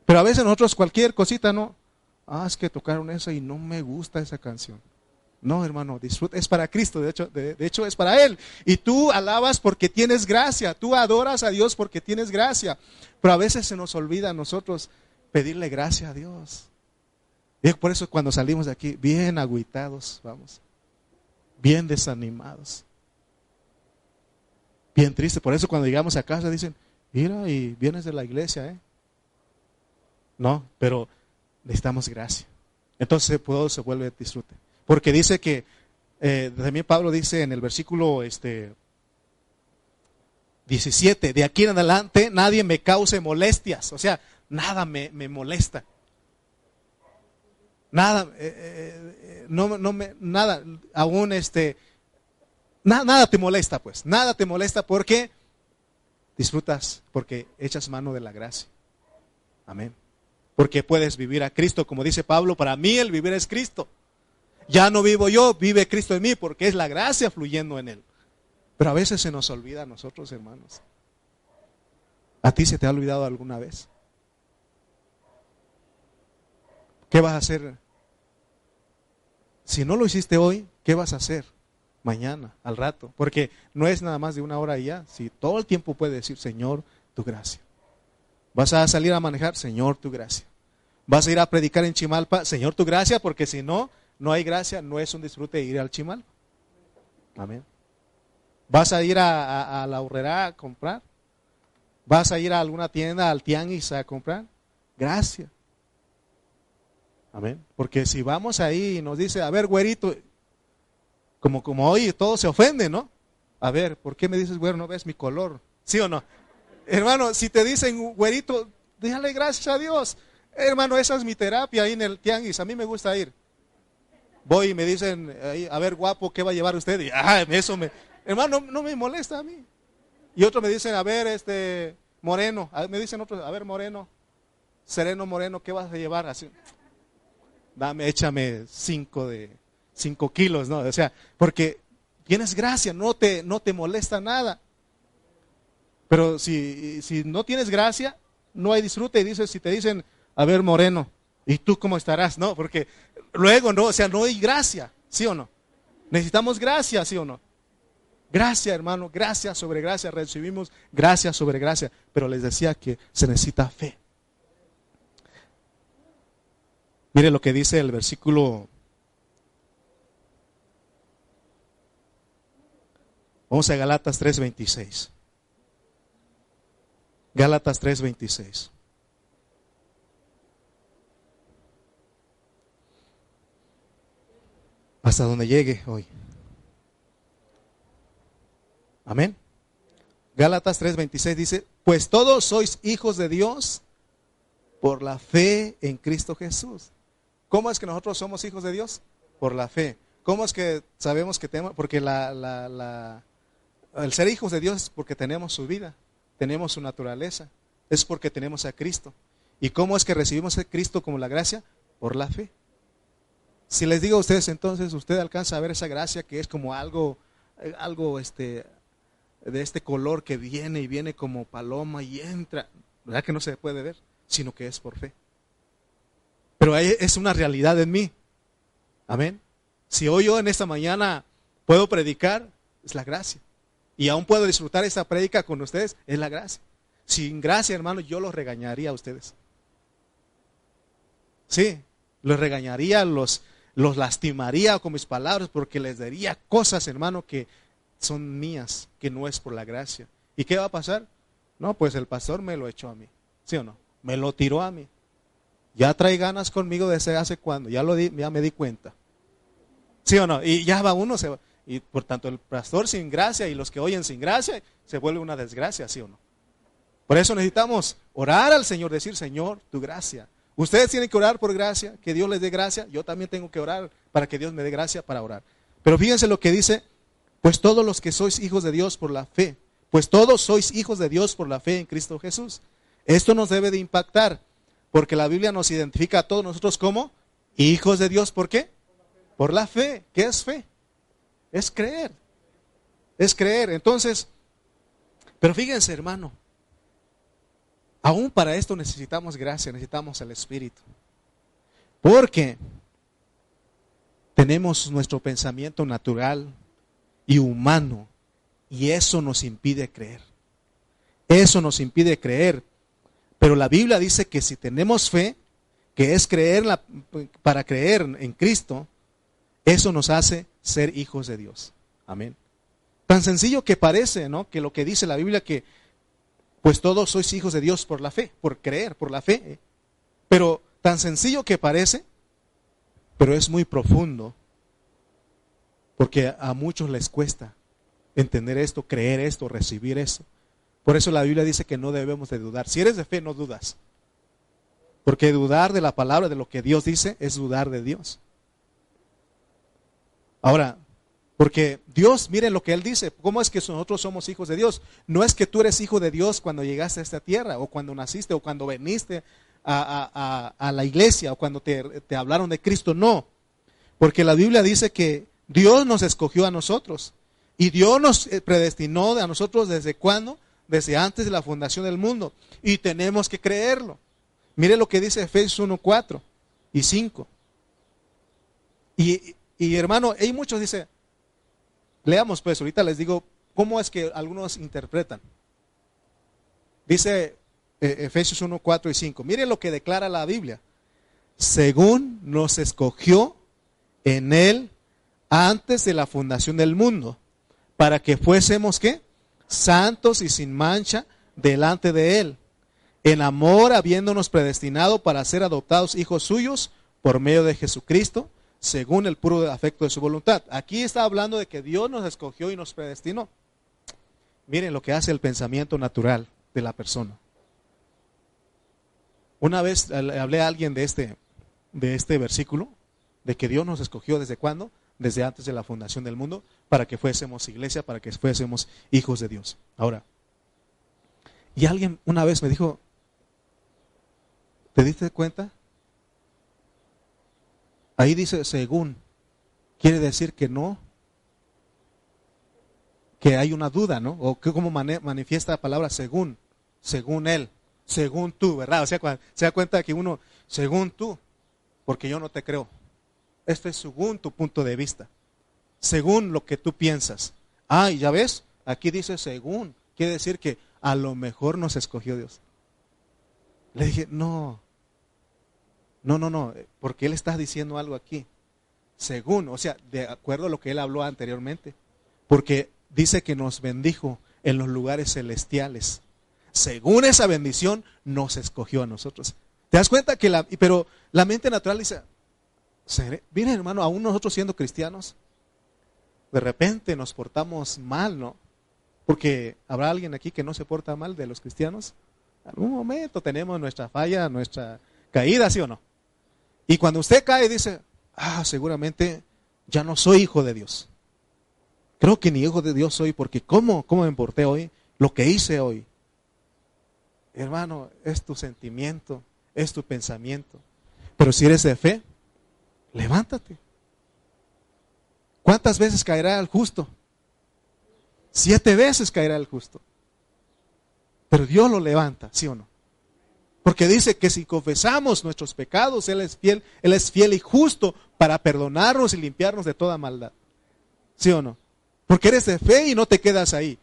Pero a veces nosotros cualquier cosita no, ah, es que tocaron eso y no me gusta esa canción. No, hermano, disfruta, es para Cristo, de hecho, de, hecho es para Él. Y tú alabas porque tienes gracia, tú adoras a Dios porque tienes gracia. Pero a veces se nos olvida a nosotros pedirle gracia a Dios. Y por eso cuando salimos de aquí, bien agüitados, vamos, bien desanimados, bien tristes. Por eso cuando llegamos a casa dicen, mira, y vienes de la iglesia, ¿eh? No, pero necesitamos gracia. Entonces todo se vuelve disfrute. Porque dice que, eh, también Pablo dice en el versículo este, 17, de aquí en adelante nadie me cause molestias, o sea, nada me, molesta. Nada, eh, eh, no, no me, nada, aún este, nada te molesta pues, nada te molesta porque disfrutas, porque echas mano de la gracia. Amén. Porque puedes vivir a Cristo, como dice Pablo, para mí el vivir es Cristo. Ya no vivo yo, vive Cristo en mí, porque es la gracia fluyendo en él. Pero a veces se nos olvida a nosotros, hermanos. ¿A ti se te ha olvidado alguna vez? ¿Qué vas a hacer? Si no lo hiciste hoy, ¿qué vas a hacer? Mañana, al rato. Porque no es nada más de una hora y ya. Si todo el tiempo puede decir, Señor, tu gracia. Vas a salir a manejar, Señor, tu gracia. Vas a ir a predicar en Chimalpa, Señor, tu gracia, porque si no, no hay gracia, no es un disfrute ir al Chimalpa. Amén. Vas a ir a, la horrera a comprar. Vas a ir a alguna tienda, al tianguis a comprar. Gracias. Amén. Porque si vamos ahí y nos dice, a ver, güerito, como, como hoy todo se ofende, ¿no? A ver, ¿por qué me dices, güero, no ves mi color? ¿Sí o no? Hermano, si te dicen, güerito, déjale gracias a Dios. Hermano, esa es mi terapia ahí en el tianguis. A mí me gusta ir. Voy y me dicen, a ver, guapo, ¿qué va a llevar usted? Y ah, eso me, hermano, no, me molesta a mí. Y otros me dicen, a ver, este, moreno. Me dicen otros, a ver, moreno, sereno moreno, ¿qué vas a llevar? Dame, échame cinco de, cinco kilos, ¿no? O sea, porque tienes gracia, no te, no te molesta nada. Pero si, si no tienes gracia, no hay disfrute. Y dices, si te dicen, a ver, moreno, ¿y tú cómo estarás? No, porque luego no, o sea, no hay gracia, ¿sí o no? Necesitamos gracia, ¿sí o no? Gracia, hermano, gracia sobre gracia, recibimos gracia sobre gracia. Pero les decía que se necesita fe. Mire lo que dice el versículo. Vamos a Galatas 3:26. Gálatas 3:26. Hasta donde llegue hoy. Amén. Gálatas 3:26 dice, pues todos sois hijos de Dios por la fe en Cristo Jesús. ¿Cómo es que nosotros somos hijos de Dios? Por la fe. ¿Cómo es que sabemos que tenemos? Porque la, la, el ser hijos de Dios es porque tenemos su vida tenemos su naturaleza, es porque tenemos a Cristo. ¿Y cómo es que recibimos a Cristo como la gracia? Por la fe. Si les digo a ustedes entonces, usted alcanza a ver esa gracia que es como algo, eh, algo este, de este color que viene y viene como paloma y entra. ¿Verdad que no se puede ver? Sino que es por fe. Pero es una realidad en mí. Amén. Si hoy yo en esta mañana puedo predicar, es la gracia y aún puedo disfrutar esa prédica con ustedes, es la gracia. Sin gracia, hermano, yo los regañaría a ustedes. Sí, los regañaría, los, los lastimaría con mis palabras porque les diría cosas, hermano, que son mías, que no es por la gracia. ¿Y qué va a pasar? No, pues el pastor me lo echó a mí, ¿sí o no? Me lo tiró a mí. Ya trae ganas conmigo desde hace cuando, ya, lo ya me di cuenta. ¿Sí o no? Y ya va uno, se va. Y por tanto el pastor sin gracia y los que oyen sin gracia se vuelve una desgracia, ¿sí o no? Por eso necesitamos orar al Señor, decir, Señor, tu gracia. Ustedes tienen que orar por gracia, que Dios les dé gracia. Yo también tengo que orar para que Dios me dé gracia para orar. Pero fíjense lo que dice, pues todos los que sois hijos de Dios por la fe, pues todos sois hijos de Dios por la fe en Cristo Jesús. Esto nos debe de impactar, porque la Biblia nos identifica a todos nosotros como hijos de Dios. ¿Por qué? Por la fe. ¿Qué es fe? Es creer. Es creer. Entonces, pero fíjense hermano, aún para esto necesitamos gracia, necesitamos el Espíritu. Porque tenemos nuestro pensamiento natural y humano y eso nos impide creer. Eso nos impide creer. Pero la Biblia dice que si tenemos fe, que es creer para creer en Cristo, eso nos hace ser hijos de Dios. Amén. Tan sencillo que parece, ¿no? Que lo que dice la Biblia que pues todos sois hijos de Dios por la fe, por creer, por la fe. Pero tan sencillo que parece, pero es muy profundo, porque a muchos les cuesta entender esto, creer esto, recibir esto. Por eso la Biblia dice que no debemos de dudar. Si eres de fe, no dudas. Porque dudar de la palabra, de lo que Dios dice, es dudar de Dios. Ahora, porque Dios, miren lo que Él dice, ¿cómo es que nosotros somos hijos de Dios? No es que tú eres hijo de Dios cuando llegaste a esta tierra, o cuando naciste, o cuando veniste a, la iglesia, o cuando te, te hablaron de Cristo, no. Porque la Biblia dice que Dios nos escogió a nosotros. Y Dios nos eh, predestinó a nosotros desde cuándo? Desde antes de la fundación del mundo. Y tenemos que creerlo. Mire lo que dice Efesios 1, 4 y 5. Y, y hermano, hay muchos dicen, Leamos pues, ahorita les digo cómo es que algunos interpretan. Dice eh, Efesios 1, 4 y 5. Mire lo que declara la Biblia. Según nos escogió en él antes de la fundación del mundo, para que fuésemos qué? Santos y sin mancha delante de él, en amor habiéndonos predestinado para ser adoptados hijos suyos por medio de Jesucristo, según el puro afecto de su voluntad. Aquí está hablando de que Dios nos escogió y nos predestinó. Miren lo que hace el pensamiento natural de la persona. Una vez hablé a alguien de este, de este versículo, de que Dios nos escogió desde cuándo? Desde antes de la fundación del mundo, para que fuésemos iglesia, para que fuésemos hijos de Dios. Ahora, y alguien una vez me dijo, ¿te diste cuenta? Ahí dice según. Quiere decir que no, que hay una duda, ¿no? O que como manifiesta la palabra según, según él, según tú, ¿verdad? O sea, se da cuenta que uno, según tú, porque yo no te creo. Esto es según tu punto de vista, según lo que tú piensas. Ah, y ya ves, aquí dice según, quiere decir que a lo mejor nos escogió Dios. Le dije, no, no, no, no, porque él está diciendo algo aquí. Según, o sea, de acuerdo a lo que él habló anteriormente. Porque dice que nos bendijo en los lugares celestiales. Según esa bendición, nos escogió a nosotros. ¿Te das cuenta que la, pero la mente natural dice, miren hermano, aún nosotros siendo cristianos, de repente nos portamos mal, ¿no? Porque habrá alguien aquí que no se porta mal de los cristianos. En algún momento tenemos nuestra falla, nuestra caída, ¿sí o no? Y cuando usted cae dice, ah, seguramente ya no soy hijo de Dios. Creo que ni hijo de Dios soy porque ¿cómo, cómo me porté hoy? Lo que hice hoy. Hermano, es tu sentimiento, es tu pensamiento. Pero si eres de fe, levántate. ¿Cuántas veces caerá el justo? Siete veces caerá el justo. Pero Dios lo levanta, ¿sí o no? Porque dice que si confesamos nuestros pecados, Él es fiel, Él es fiel y justo para perdonarnos y limpiarnos de toda maldad. ¿Sí o no? Porque eres de fe y no te quedas ahí.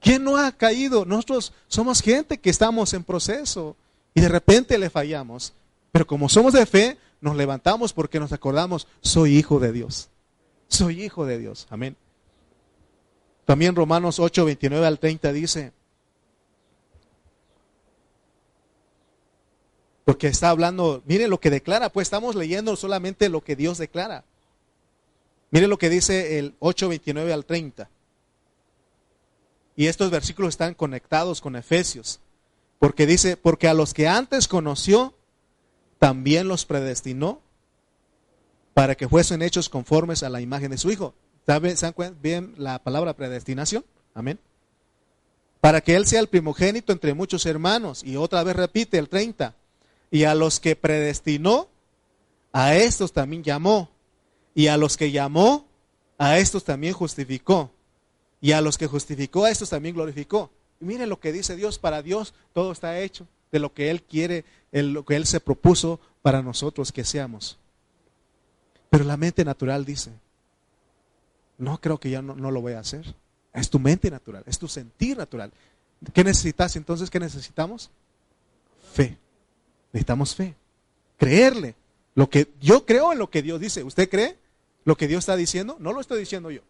¿Quién no ha caído? Nosotros somos gente que estamos en proceso y de repente le fallamos. Pero como somos de fe, nos levantamos porque nos acordamos, soy hijo de Dios. Soy hijo de Dios. Amén. También Romanos 8, 29 al 30 dice, Porque está hablando, mire lo que declara, pues estamos leyendo solamente lo que Dios declara. Mire lo que dice el 8, 29 al 30. Y estos versículos están conectados con Efesios. Porque dice, porque a los que antes conoció, también los predestinó para que fuesen hechos conformes a la imagen de su Hijo. ¿Saben bien la palabra predestinación? Amén. Para que Él sea el primogénito entre muchos hermanos. Y otra vez repite el 30. Y a los que predestinó, a estos también llamó. Y a los que llamó, a estos también justificó. Y a los que justificó, a estos también glorificó. Y miren lo que dice Dios, para Dios todo está hecho, de lo que Él quiere, lo que Él se propuso para nosotros que seamos. Pero la mente natural dice, no creo que ya no, no lo voy a hacer. Es tu mente natural, es tu sentir natural. ¿Qué necesitas entonces? ¿Qué necesitamos? Fe. Necesitamos fe. Creerle. Lo que yo creo en lo que Dios dice. ¿Usted cree lo que Dios está diciendo? No lo estoy diciendo yo.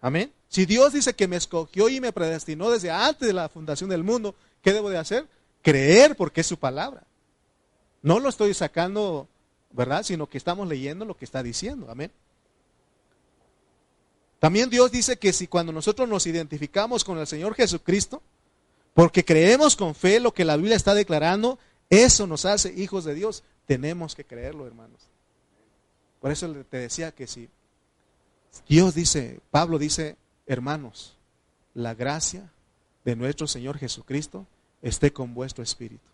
Amén. Si Dios dice que me escogió y me predestinó desde antes de la fundación del mundo, ¿qué debo de hacer? Creer porque es su palabra. No lo estoy sacando, ¿verdad? Sino que estamos leyendo lo que está diciendo. Amén. También Dios dice que si cuando nosotros nos identificamos con el Señor Jesucristo, porque creemos con fe lo que la Biblia está declarando, eso nos hace hijos de Dios. Tenemos que creerlo, hermanos. Por eso te decía que si Dios dice, Pablo dice, hermanos, la gracia de nuestro Señor Jesucristo esté con vuestro espíritu.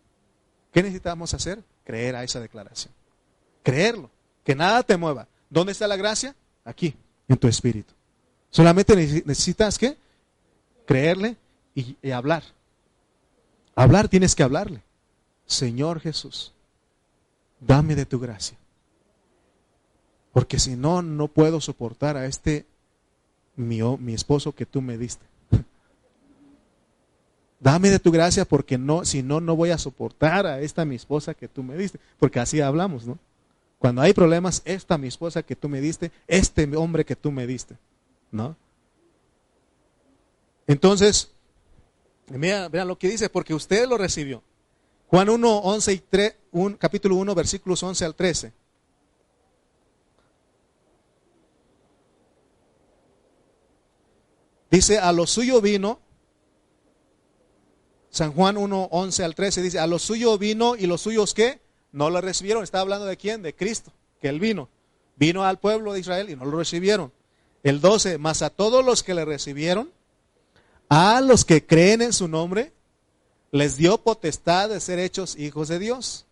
¿Qué necesitamos hacer? Creer a esa declaración. Creerlo. Que nada te mueva. ¿Dónde está la gracia? Aquí, en tu espíritu. Solamente necesitas que creerle y, y hablar. Hablar tienes que hablarle. Señor Jesús, dame de tu gracia. Porque si no, no puedo soportar a este mi, mi esposo que tú me diste. Dame de tu gracia porque no, si no, no voy a soportar a esta mi esposa que tú me diste. Porque así hablamos, ¿no? Cuando hay problemas, esta mi esposa que tú me diste, este hombre que tú me diste, ¿no? Entonces, vean, lo que dice, porque usted lo recibió. Juan 1, 11 y 3, un, capítulo 1, versículos 11 al 13. Dice, a lo suyo vino, San Juan 1, 11 al 13, dice, a lo suyo vino y los suyos que no lo recibieron. Está hablando de quién? De Cristo, que él vino. Vino al pueblo de Israel y no lo recibieron. El 12, más a todos los que le recibieron, a los que creen en su nombre, les dio potestad de ser hechos hijos de Dios,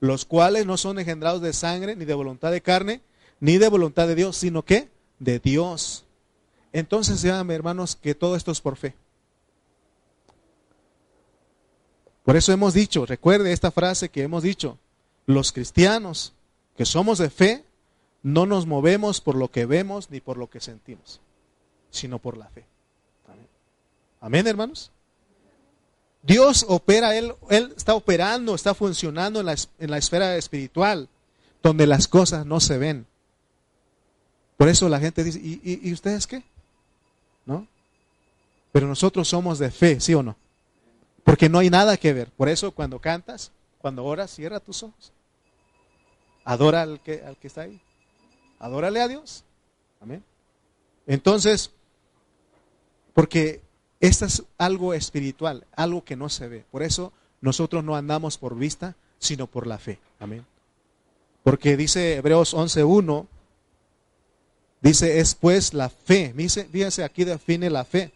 los cuales no son engendrados de sangre, ni de voluntad de carne, ni de voluntad de Dios, sino que de Dios. Entonces, ya, hermanos, que todo esto es por fe. Por eso hemos dicho, recuerde esta frase que hemos dicho, los cristianos que somos de fe, no nos movemos por lo que vemos ni por lo que sentimos, sino por la fe. Amén, hermanos. Dios opera, Él, Él está operando, está funcionando en la, esfera espiritual, donde las cosas no se ven. Por eso la gente dice, y ustedes qué? ¿no? Pero nosotros somos de fe, ¿sí o no? Porque no hay nada que ver. Por eso cuando cantas, cuando oras, cierra tus ojos. Adora al que, al que está ahí. Adórale a Dios. Amén. Entonces, porque esto es algo espiritual, algo que no se ve. Por eso nosotros no andamos por vista, sino por la fe. Amén. Porque dice Hebreos 11.1, Dice, es pues la fe. Fíjense, aquí define la fe.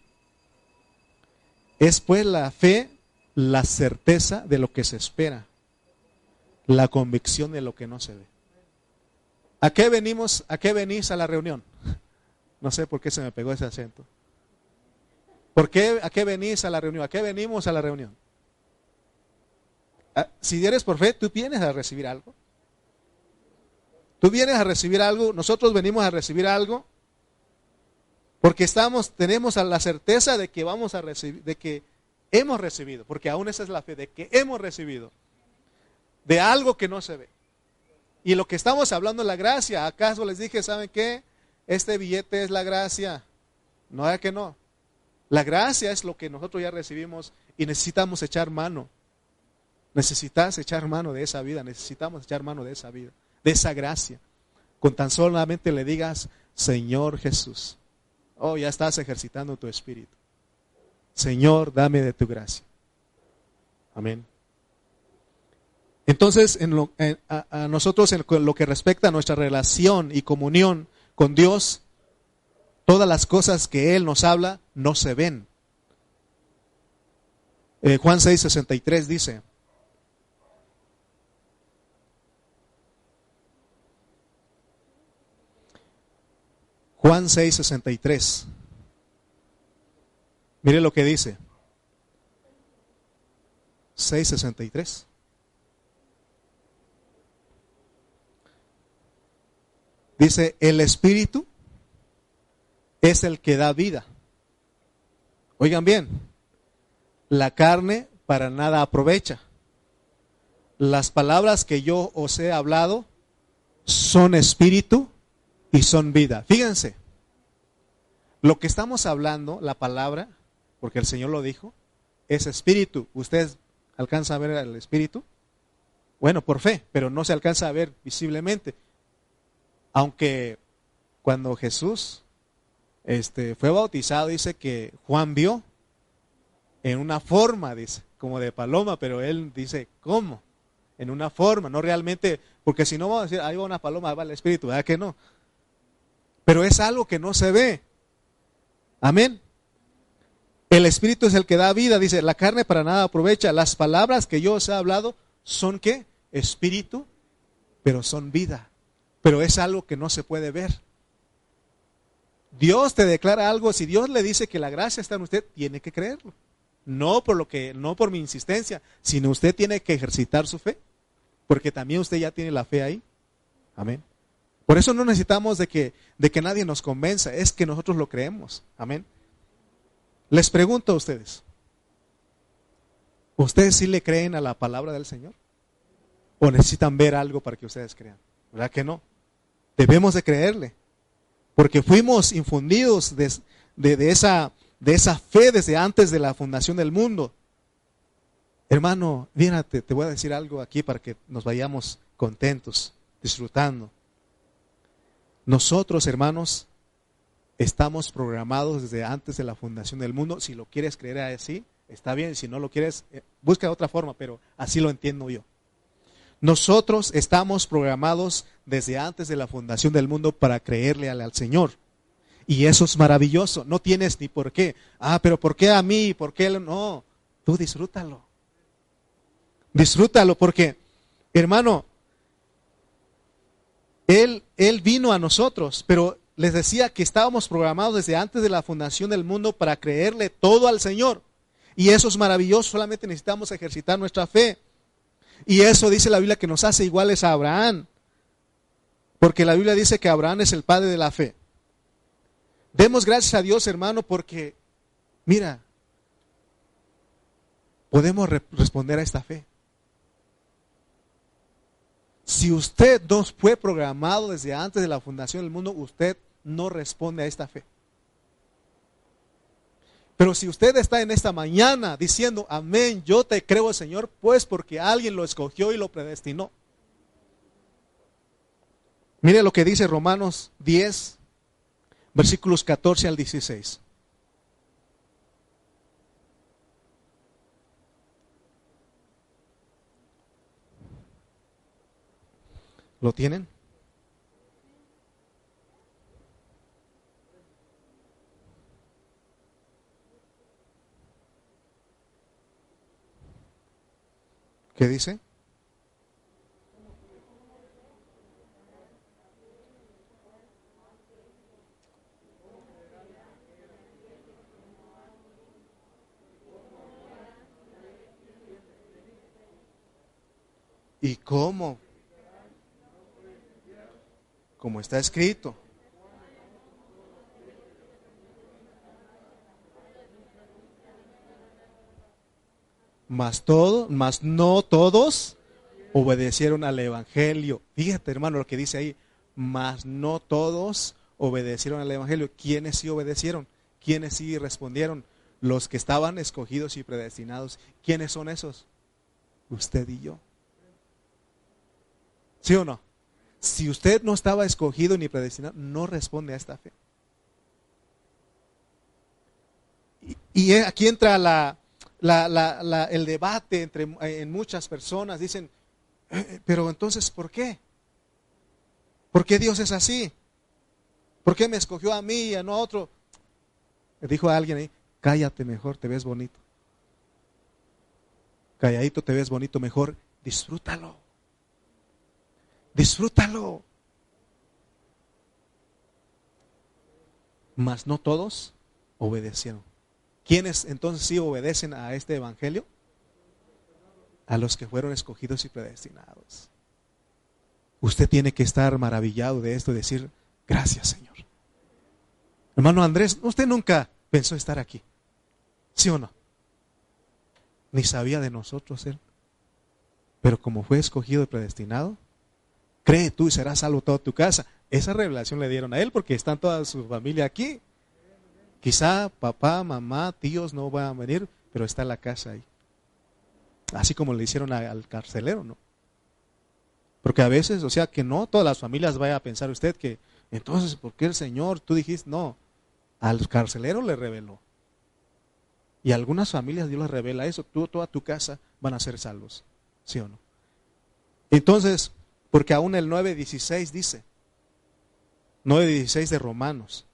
Es pues la fe la certeza de lo que se espera, la convicción de lo que no se ve. ¿A qué venimos? ¿A qué venís a la reunión? No sé por qué se me pegó ese acento. ¿Por qué? ¿A qué venís a la reunión? ¿A qué venimos a la reunión? Ah, si eres por fe, tú vienes a recibir algo. Tú vienes a recibir algo, nosotros venimos a recibir algo porque estamos tenemos la certeza de que vamos a recibir de que hemos recibido, porque aún esa es la fe de que hemos recibido de algo que no se ve. Y lo que estamos hablando es la gracia. ¿Acaso les dije, saben qué? Este billete es la gracia. No es que no. La gracia es lo que nosotros ya recibimos y necesitamos echar mano. Necesitas echar mano de esa vida, necesitamos echar mano de esa vida de esa gracia. Con tan solamente le digas, Señor Jesús, oh, ya estás ejercitando tu espíritu. Señor, dame de tu gracia. Amén. Entonces, en lo, a, nosotros en lo que respecta a nuestra relación y comunión con Dios, todas las cosas que Él nos habla no se ven. Eh, Juan 6, 63 dice, Juan 6, 63. Mire lo que dice. 6.63. Dice, el Espíritu es el que da vida. Oigan bien, la carne para nada aprovecha. Las palabras que yo os he hablado son espíritu y son vida. Fíjense, lo que estamos hablando, la palabra, porque el Señor lo dijo, es espíritu. ¿Ustedes alcanzan a ver el espíritu? Bueno, por fe, pero no se alcanza a ver visiblemente. Aunque cuando Jesús este, fue bautizado, dice que Juan vio en una forma, dice, como de paloma, pero él dice, ¿cómo? En una forma, no realmente, porque si no vamos a decir, ahí va una paloma, va el espíritu, ¿verdad que no? Pero es algo que no se ve. Amén. El espíritu es el que da vida, dice, la carne para nada aprovecha. Las palabras que yo os he hablado son qué? Espíritu, pero son vida pero es algo que no se puede ver. Dios te declara algo, si Dios le dice que la gracia está en usted, tiene que creerlo. No por lo que no por mi insistencia, sino usted tiene que ejercitar su fe, porque también usted ya tiene la fe ahí. Amén. Por eso no necesitamos de que de que nadie nos convenza, es que nosotros lo creemos. Amén. Les pregunto a ustedes, ¿ustedes sí le creen a la palabra del Señor? ¿O necesitan ver algo para que ustedes crean? ¿Verdad que no? Debemos de creerle, porque fuimos infundidos de, esa, de esa fe desde antes de la fundación del mundo. Hermano, fíjate, te voy a decir algo aquí para que nos vayamos contentos, disfrutando. Nosotros, hermanos, estamos programados desde antes de la fundación del mundo. Si lo quieres creer así, está bien. Si no lo quieres, eh, busca otra forma, pero así lo entiendo yo. Nosotros estamos programados desde antes de la fundación del mundo para creerle al, Señor. Y eso es maravilloso. No tienes ni por qué. Ah, pero ¿por qué a mí? ¿Por qué? No, tú disfrútalo. Disfrútalo porque, hermano, él, él vino a nosotros, pero les decía que estábamos programados desde antes de la fundación del mundo para creerle todo al Señor. Y eso es maravilloso, solamente necesitamos ejercitar nuestra fe. Y eso dice la Biblia que nos hace iguales a Abraham. Porque la Biblia dice que Abraham es el padre de la fe. Demos gracias a Dios, hermano, porque, mira, podemos responder a esta fe. Si usted no fue programado desde antes de la fundación del mundo, usted no responde a esta fe. Pero si usted está en esta mañana diciendo, amén, yo te creo, Señor, pues porque alguien lo escogió y lo predestinó. Mire lo que dice Romanos 10, versículos 14 al 16. ¿Lo tienen? ¿Qué dice? ¿Y cómo? Como está escrito. Mas todo, no todos obedecieron al evangelio. Fíjate, hermano, lo que dice ahí. Mas no todos obedecieron al evangelio. ¿Quiénes sí obedecieron? ¿Quiénes sí respondieron? Los que estaban escogidos y predestinados. ¿Quiénes son esos? Usted y yo. ¿Sí o no? Si usted no estaba escogido ni predestinado, no responde a esta fe. Y, aquí entra la, el debate entre, en muchas personas. Dicen, eh, eh, pero entonces, ¿por qué? ¿Por qué Dios es así? ¿Por qué me escogió a mí y no a otro? Dijo a alguien ahí, cállate mejor, te ves bonito. Calladito te ves bonito mejor, disfrútalo. Disfrútalo. Mas no todos obedecieron. ¿Quiénes entonces sí obedecen a este evangelio? A los que fueron escogidos y predestinados. Usted tiene que estar maravillado de esto y decir, gracias Señor. Hermano Andrés, usted nunca pensó estar aquí. ¿Sí o no? Ni sabía de nosotros él. Pero como fue escogido y predestinado, cree tú y serás salvo toda tu casa. Esa revelación le dieron a él porque están toda su familia aquí. Quizá papá, mamá, tíos no van a venir, pero está la casa ahí. Así como le hicieron al carcelero, ¿no? Porque a veces, o sea, que no todas las familias vayan a pensar usted que, entonces, ¿por qué el Señor? Tú dijiste, no, al carcelero le reveló. Y a algunas familias Dios les revela eso, tú, toda tu casa van a ser salvos, ¿sí o no? Entonces, porque aún el 9.16 dice, 9.16 de Romanos,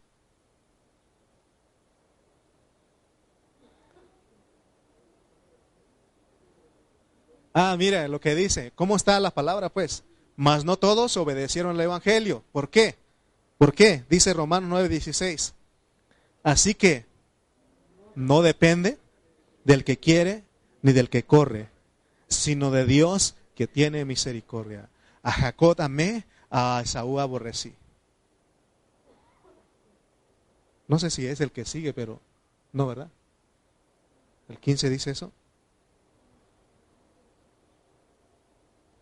Ah, mira lo que dice. ¿Cómo está la palabra, pues? Mas no todos obedecieron el Evangelio. ¿Por qué? ¿Por qué? Dice Romanos 9:16. Así que no depende del que quiere ni del que corre, sino de Dios que tiene misericordia. A Jacob amé, a Esaú aborrecí. No sé si es el que sigue, pero no, ¿verdad? El 15 dice eso.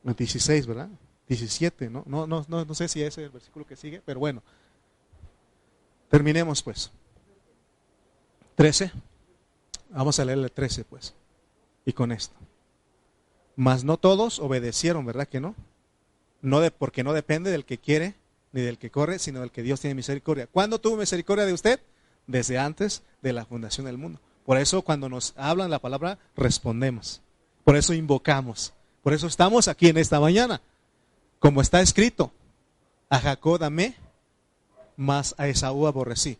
16, ¿verdad? 17, ¿no? No, no, no, no sé si ese es el versículo que sigue, pero bueno. Terminemos pues. 13. Vamos a leerle 13 pues. Y con esto. Mas no todos obedecieron, ¿verdad que no? no de, porque no depende del que quiere ni del que corre, sino del que Dios tiene misericordia. ¿Cuándo tuvo misericordia de usted? Desde antes de la fundación del mundo. Por eso cuando nos hablan la palabra, respondemos. Por eso invocamos. Por eso estamos aquí en esta mañana. Como está escrito, a Jacob amé, mas a Esaú aborrecí.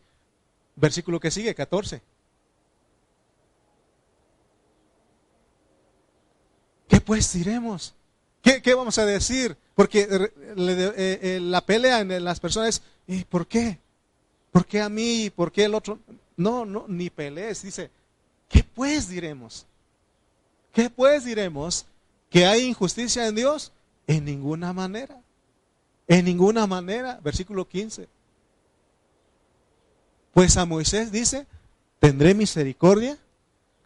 Versículo que sigue, 14. ¿Qué pues diremos? ¿Qué, vamos a decir? Porque eh, eh, la pelea en las personas es, ¿y por qué? ¿Por qué a mí? ¿Por qué el otro? No, no, ni pelees. Dice, ¿qué pues diremos? ¿Qué pues diremos? ¿Que hay injusticia en Dios? En ninguna manera. En ninguna manera. Versículo 15. Pues a Moisés dice, tendré misericordia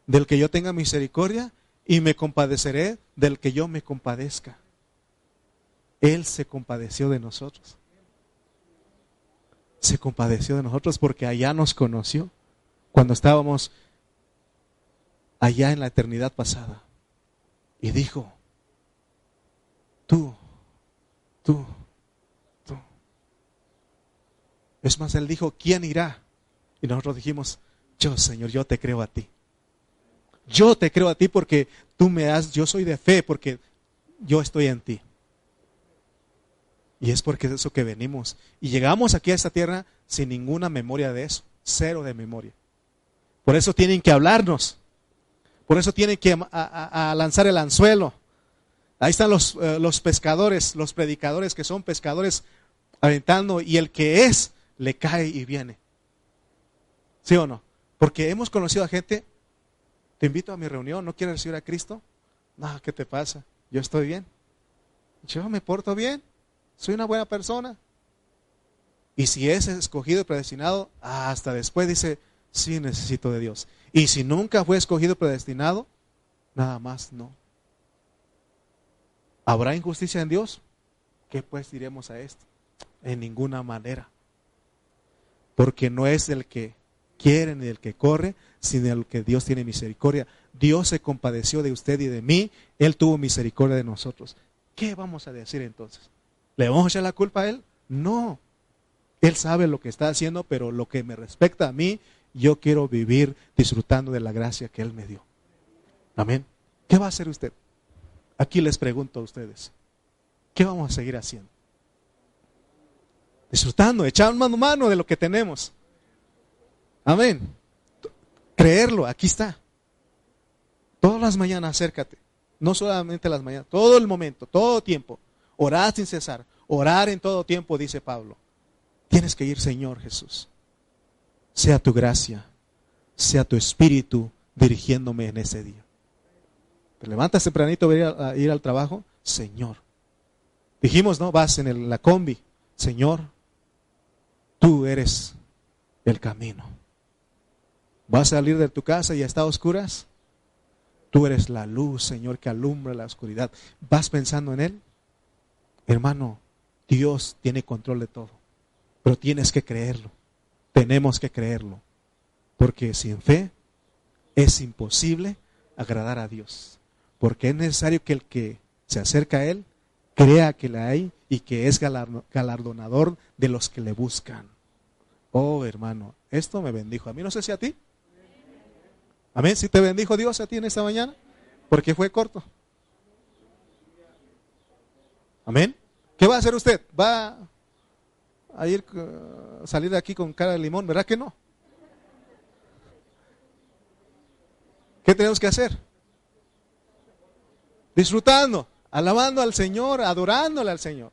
del que yo tenga misericordia y me compadeceré del que yo me compadezca. Él se compadeció de nosotros. Se compadeció de nosotros porque allá nos conoció cuando estábamos allá en la eternidad pasada. Y dijo, Tú, tú, tú. Es más, Él dijo, ¿quién irá? Y nosotros dijimos, yo, Señor, yo te creo a ti. Yo te creo a ti porque tú me has, yo soy de fe porque yo estoy en ti. Y es porque es eso que venimos. Y llegamos aquí a esta tierra sin ninguna memoria de eso, cero de memoria. Por eso tienen que hablarnos. Por eso tienen que a lanzar el anzuelo. Ahí están los, eh, los pescadores, los predicadores que son pescadores aventando y el que es le cae y viene. ¿Sí o no? Porque hemos conocido a gente, te invito a mi reunión, ¿no quieres recibir a Cristo? No, ¿qué te pasa? Yo estoy bien. Yo me porto bien, soy una buena persona. Y si es escogido y predestinado, hasta después dice, sí necesito de Dios. Y si nunca fue escogido y predestinado, nada más no. ¿Habrá injusticia en Dios? ¿Qué pues diremos a esto? En ninguna manera. Porque no es el que quiere ni el que corre, sino el que Dios tiene misericordia. Dios se compadeció de usted y de mí, Él tuvo misericordia de nosotros. ¿Qué vamos a decir entonces? ¿Le vamos a echar la culpa a Él? No. Él sabe lo que está haciendo, pero lo que me respecta a mí, yo quiero vivir disfrutando de la gracia que Él me dio. Amén. ¿Qué va a hacer usted? Aquí les pregunto a ustedes. ¿Qué vamos a seguir haciendo? Disfrutando, echando mano mano de lo que tenemos. Amén. Creerlo, aquí está. Todas las mañanas acércate. No solamente las mañanas, todo el momento, todo tiempo. Orar sin cesar. Orar en todo tiempo, dice Pablo. Tienes que ir, Señor Jesús. Sea tu gracia, sea tu espíritu dirigiéndome en ese día. Te levantas tempranito a ir al trabajo, Señor. Dijimos, ¿no? Vas en la combi, Señor, tú eres el camino. Vas a salir de tu casa y está a oscuras. Tú eres la luz, Señor, que alumbra la oscuridad. ¿Vas pensando en Él? Hermano, Dios tiene control de todo, pero tienes que creerlo. Tenemos que creerlo, porque sin fe es imposible agradar a Dios, porque es necesario que el que se acerca a Él crea que la hay y que es galardonador de los que le buscan. Oh, hermano, esto me bendijo. A mí no sé si a ti. Amén. Si te bendijo Dios a ti en esta mañana, porque fue corto. Amén. ¿Qué va a hacer usted? ¿Va a ir a salir de aquí con cara de limón? ¿Verdad que no? ¿Qué tenemos que hacer? Disfrutando, alabando al Señor, adorándole al Señor.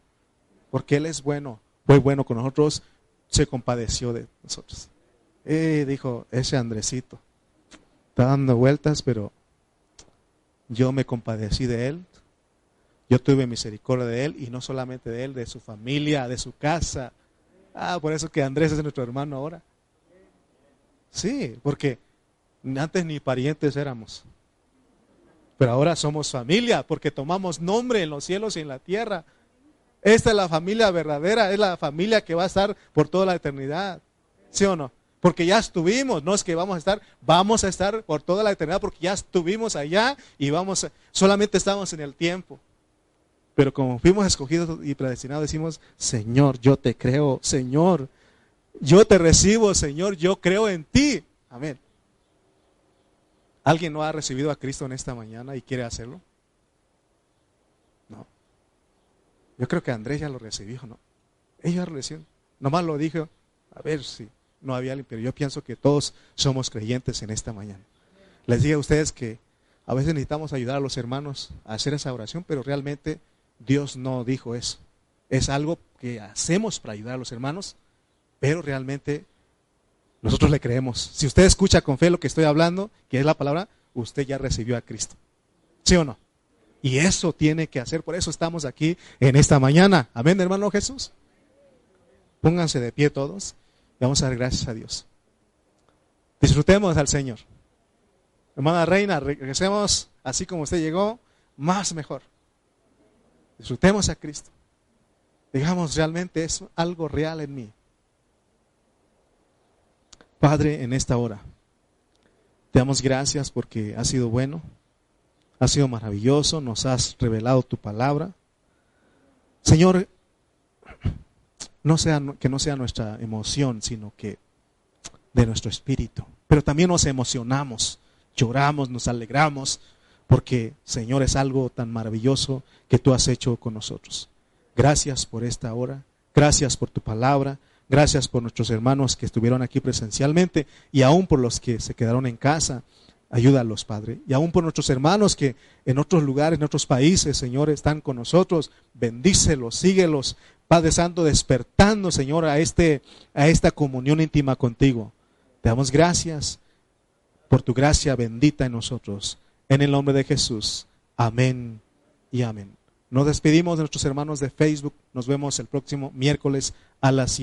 Porque Él es bueno, fue bueno con nosotros, se compadeció de nosotros. Eh, dijo, ese Andresito está dando vueltas, pero yo me compadecí de él, yo tuve misericordia de él y no solamente de él, de su familia, de su casa. Ah, por eso que Andrés es nuestro hermano ahora. Sí, porque antes ni parientes éramos. Pero ahora somos familia porque tomamos nombre en los cielos y en la tierra. Esta es la familia verdadera, es la familia que va a estar por toda la eternidad. ¿Sí o no? Porque ya estuvimos, no es que vamos a estar, vamos a estar por toda la eternidad porque ya estuvimos allá y vamos, solamente estamos en el tiempo. Pero como fuimos escogidos y predestinados, decimos, Señor, yo te creo, Señor, yo te recibo, Señor, yo creo en ti. Amén. ¿Alguien no ha recibido a Cristo en esta mañana y quiere hacerlo? No. Yo creo que Andrés ya lo recibió, ¿no? Ella lo recibió. Nomás lo dijo, a ver si no había alguien, pero yo pienso que todos somos creyentes en esta mañana. Les digo a ustedes que a veces necesitamos ayudar a los hermanos a hacer esa oración, pero realmente Dios no dijo eso. Es algo que hacemos para ayudar a los hermanos, pero realmente nosotros le creemos. Si usted escucha con fe lo que estoy hablando, que es la palabra, usted ya recibió a Cristo. ¿Sí o no? Y eso tiene que hacer, por eso estamos aquí en esta mañana. Amén, hermano Jesús. Pónganse de pie todos y vamos a dar gracias a Dios. Disfrutemos al Señor. Hermana Reina, regresemos así como usted llegó, más mejor. Disfrutemos a Cristo. Digamos, realmente es algo real en mí. Padre, en esta hora, te damos gracias porque has sido bueno, has sido maravilloso, nos has revelado tu palabra. Señor, no sea, que no sea nuestra emoción, sino que de nuestro espíritu. Pero también nos emocionamos, lloramos, nos alegramos, porque Señor es algo tan maravilloso que tú has hecho con nosotros. Gracias por esta hora, gracias por tu palabra, gracias por nuestros hermanos que estuvieron aquí presencialmente y aún por los que se quedaron en casa. Ayúdalos, Padre. Y aún por nuestros hermanos que en otros lugares, en otros países, Señor, están con nosotros. Bendícelos, síguelos, Padre Santo, despertando, Señor, a, este, a esta comunión íntima contigo. Te damos gracias por tu gracia bendita en nosotros. En el nombre de Jesús. Amén y amén. Nos despedimos de nuestros hermanos de Facebook. Nos vemos el próximo miércoles a las 7.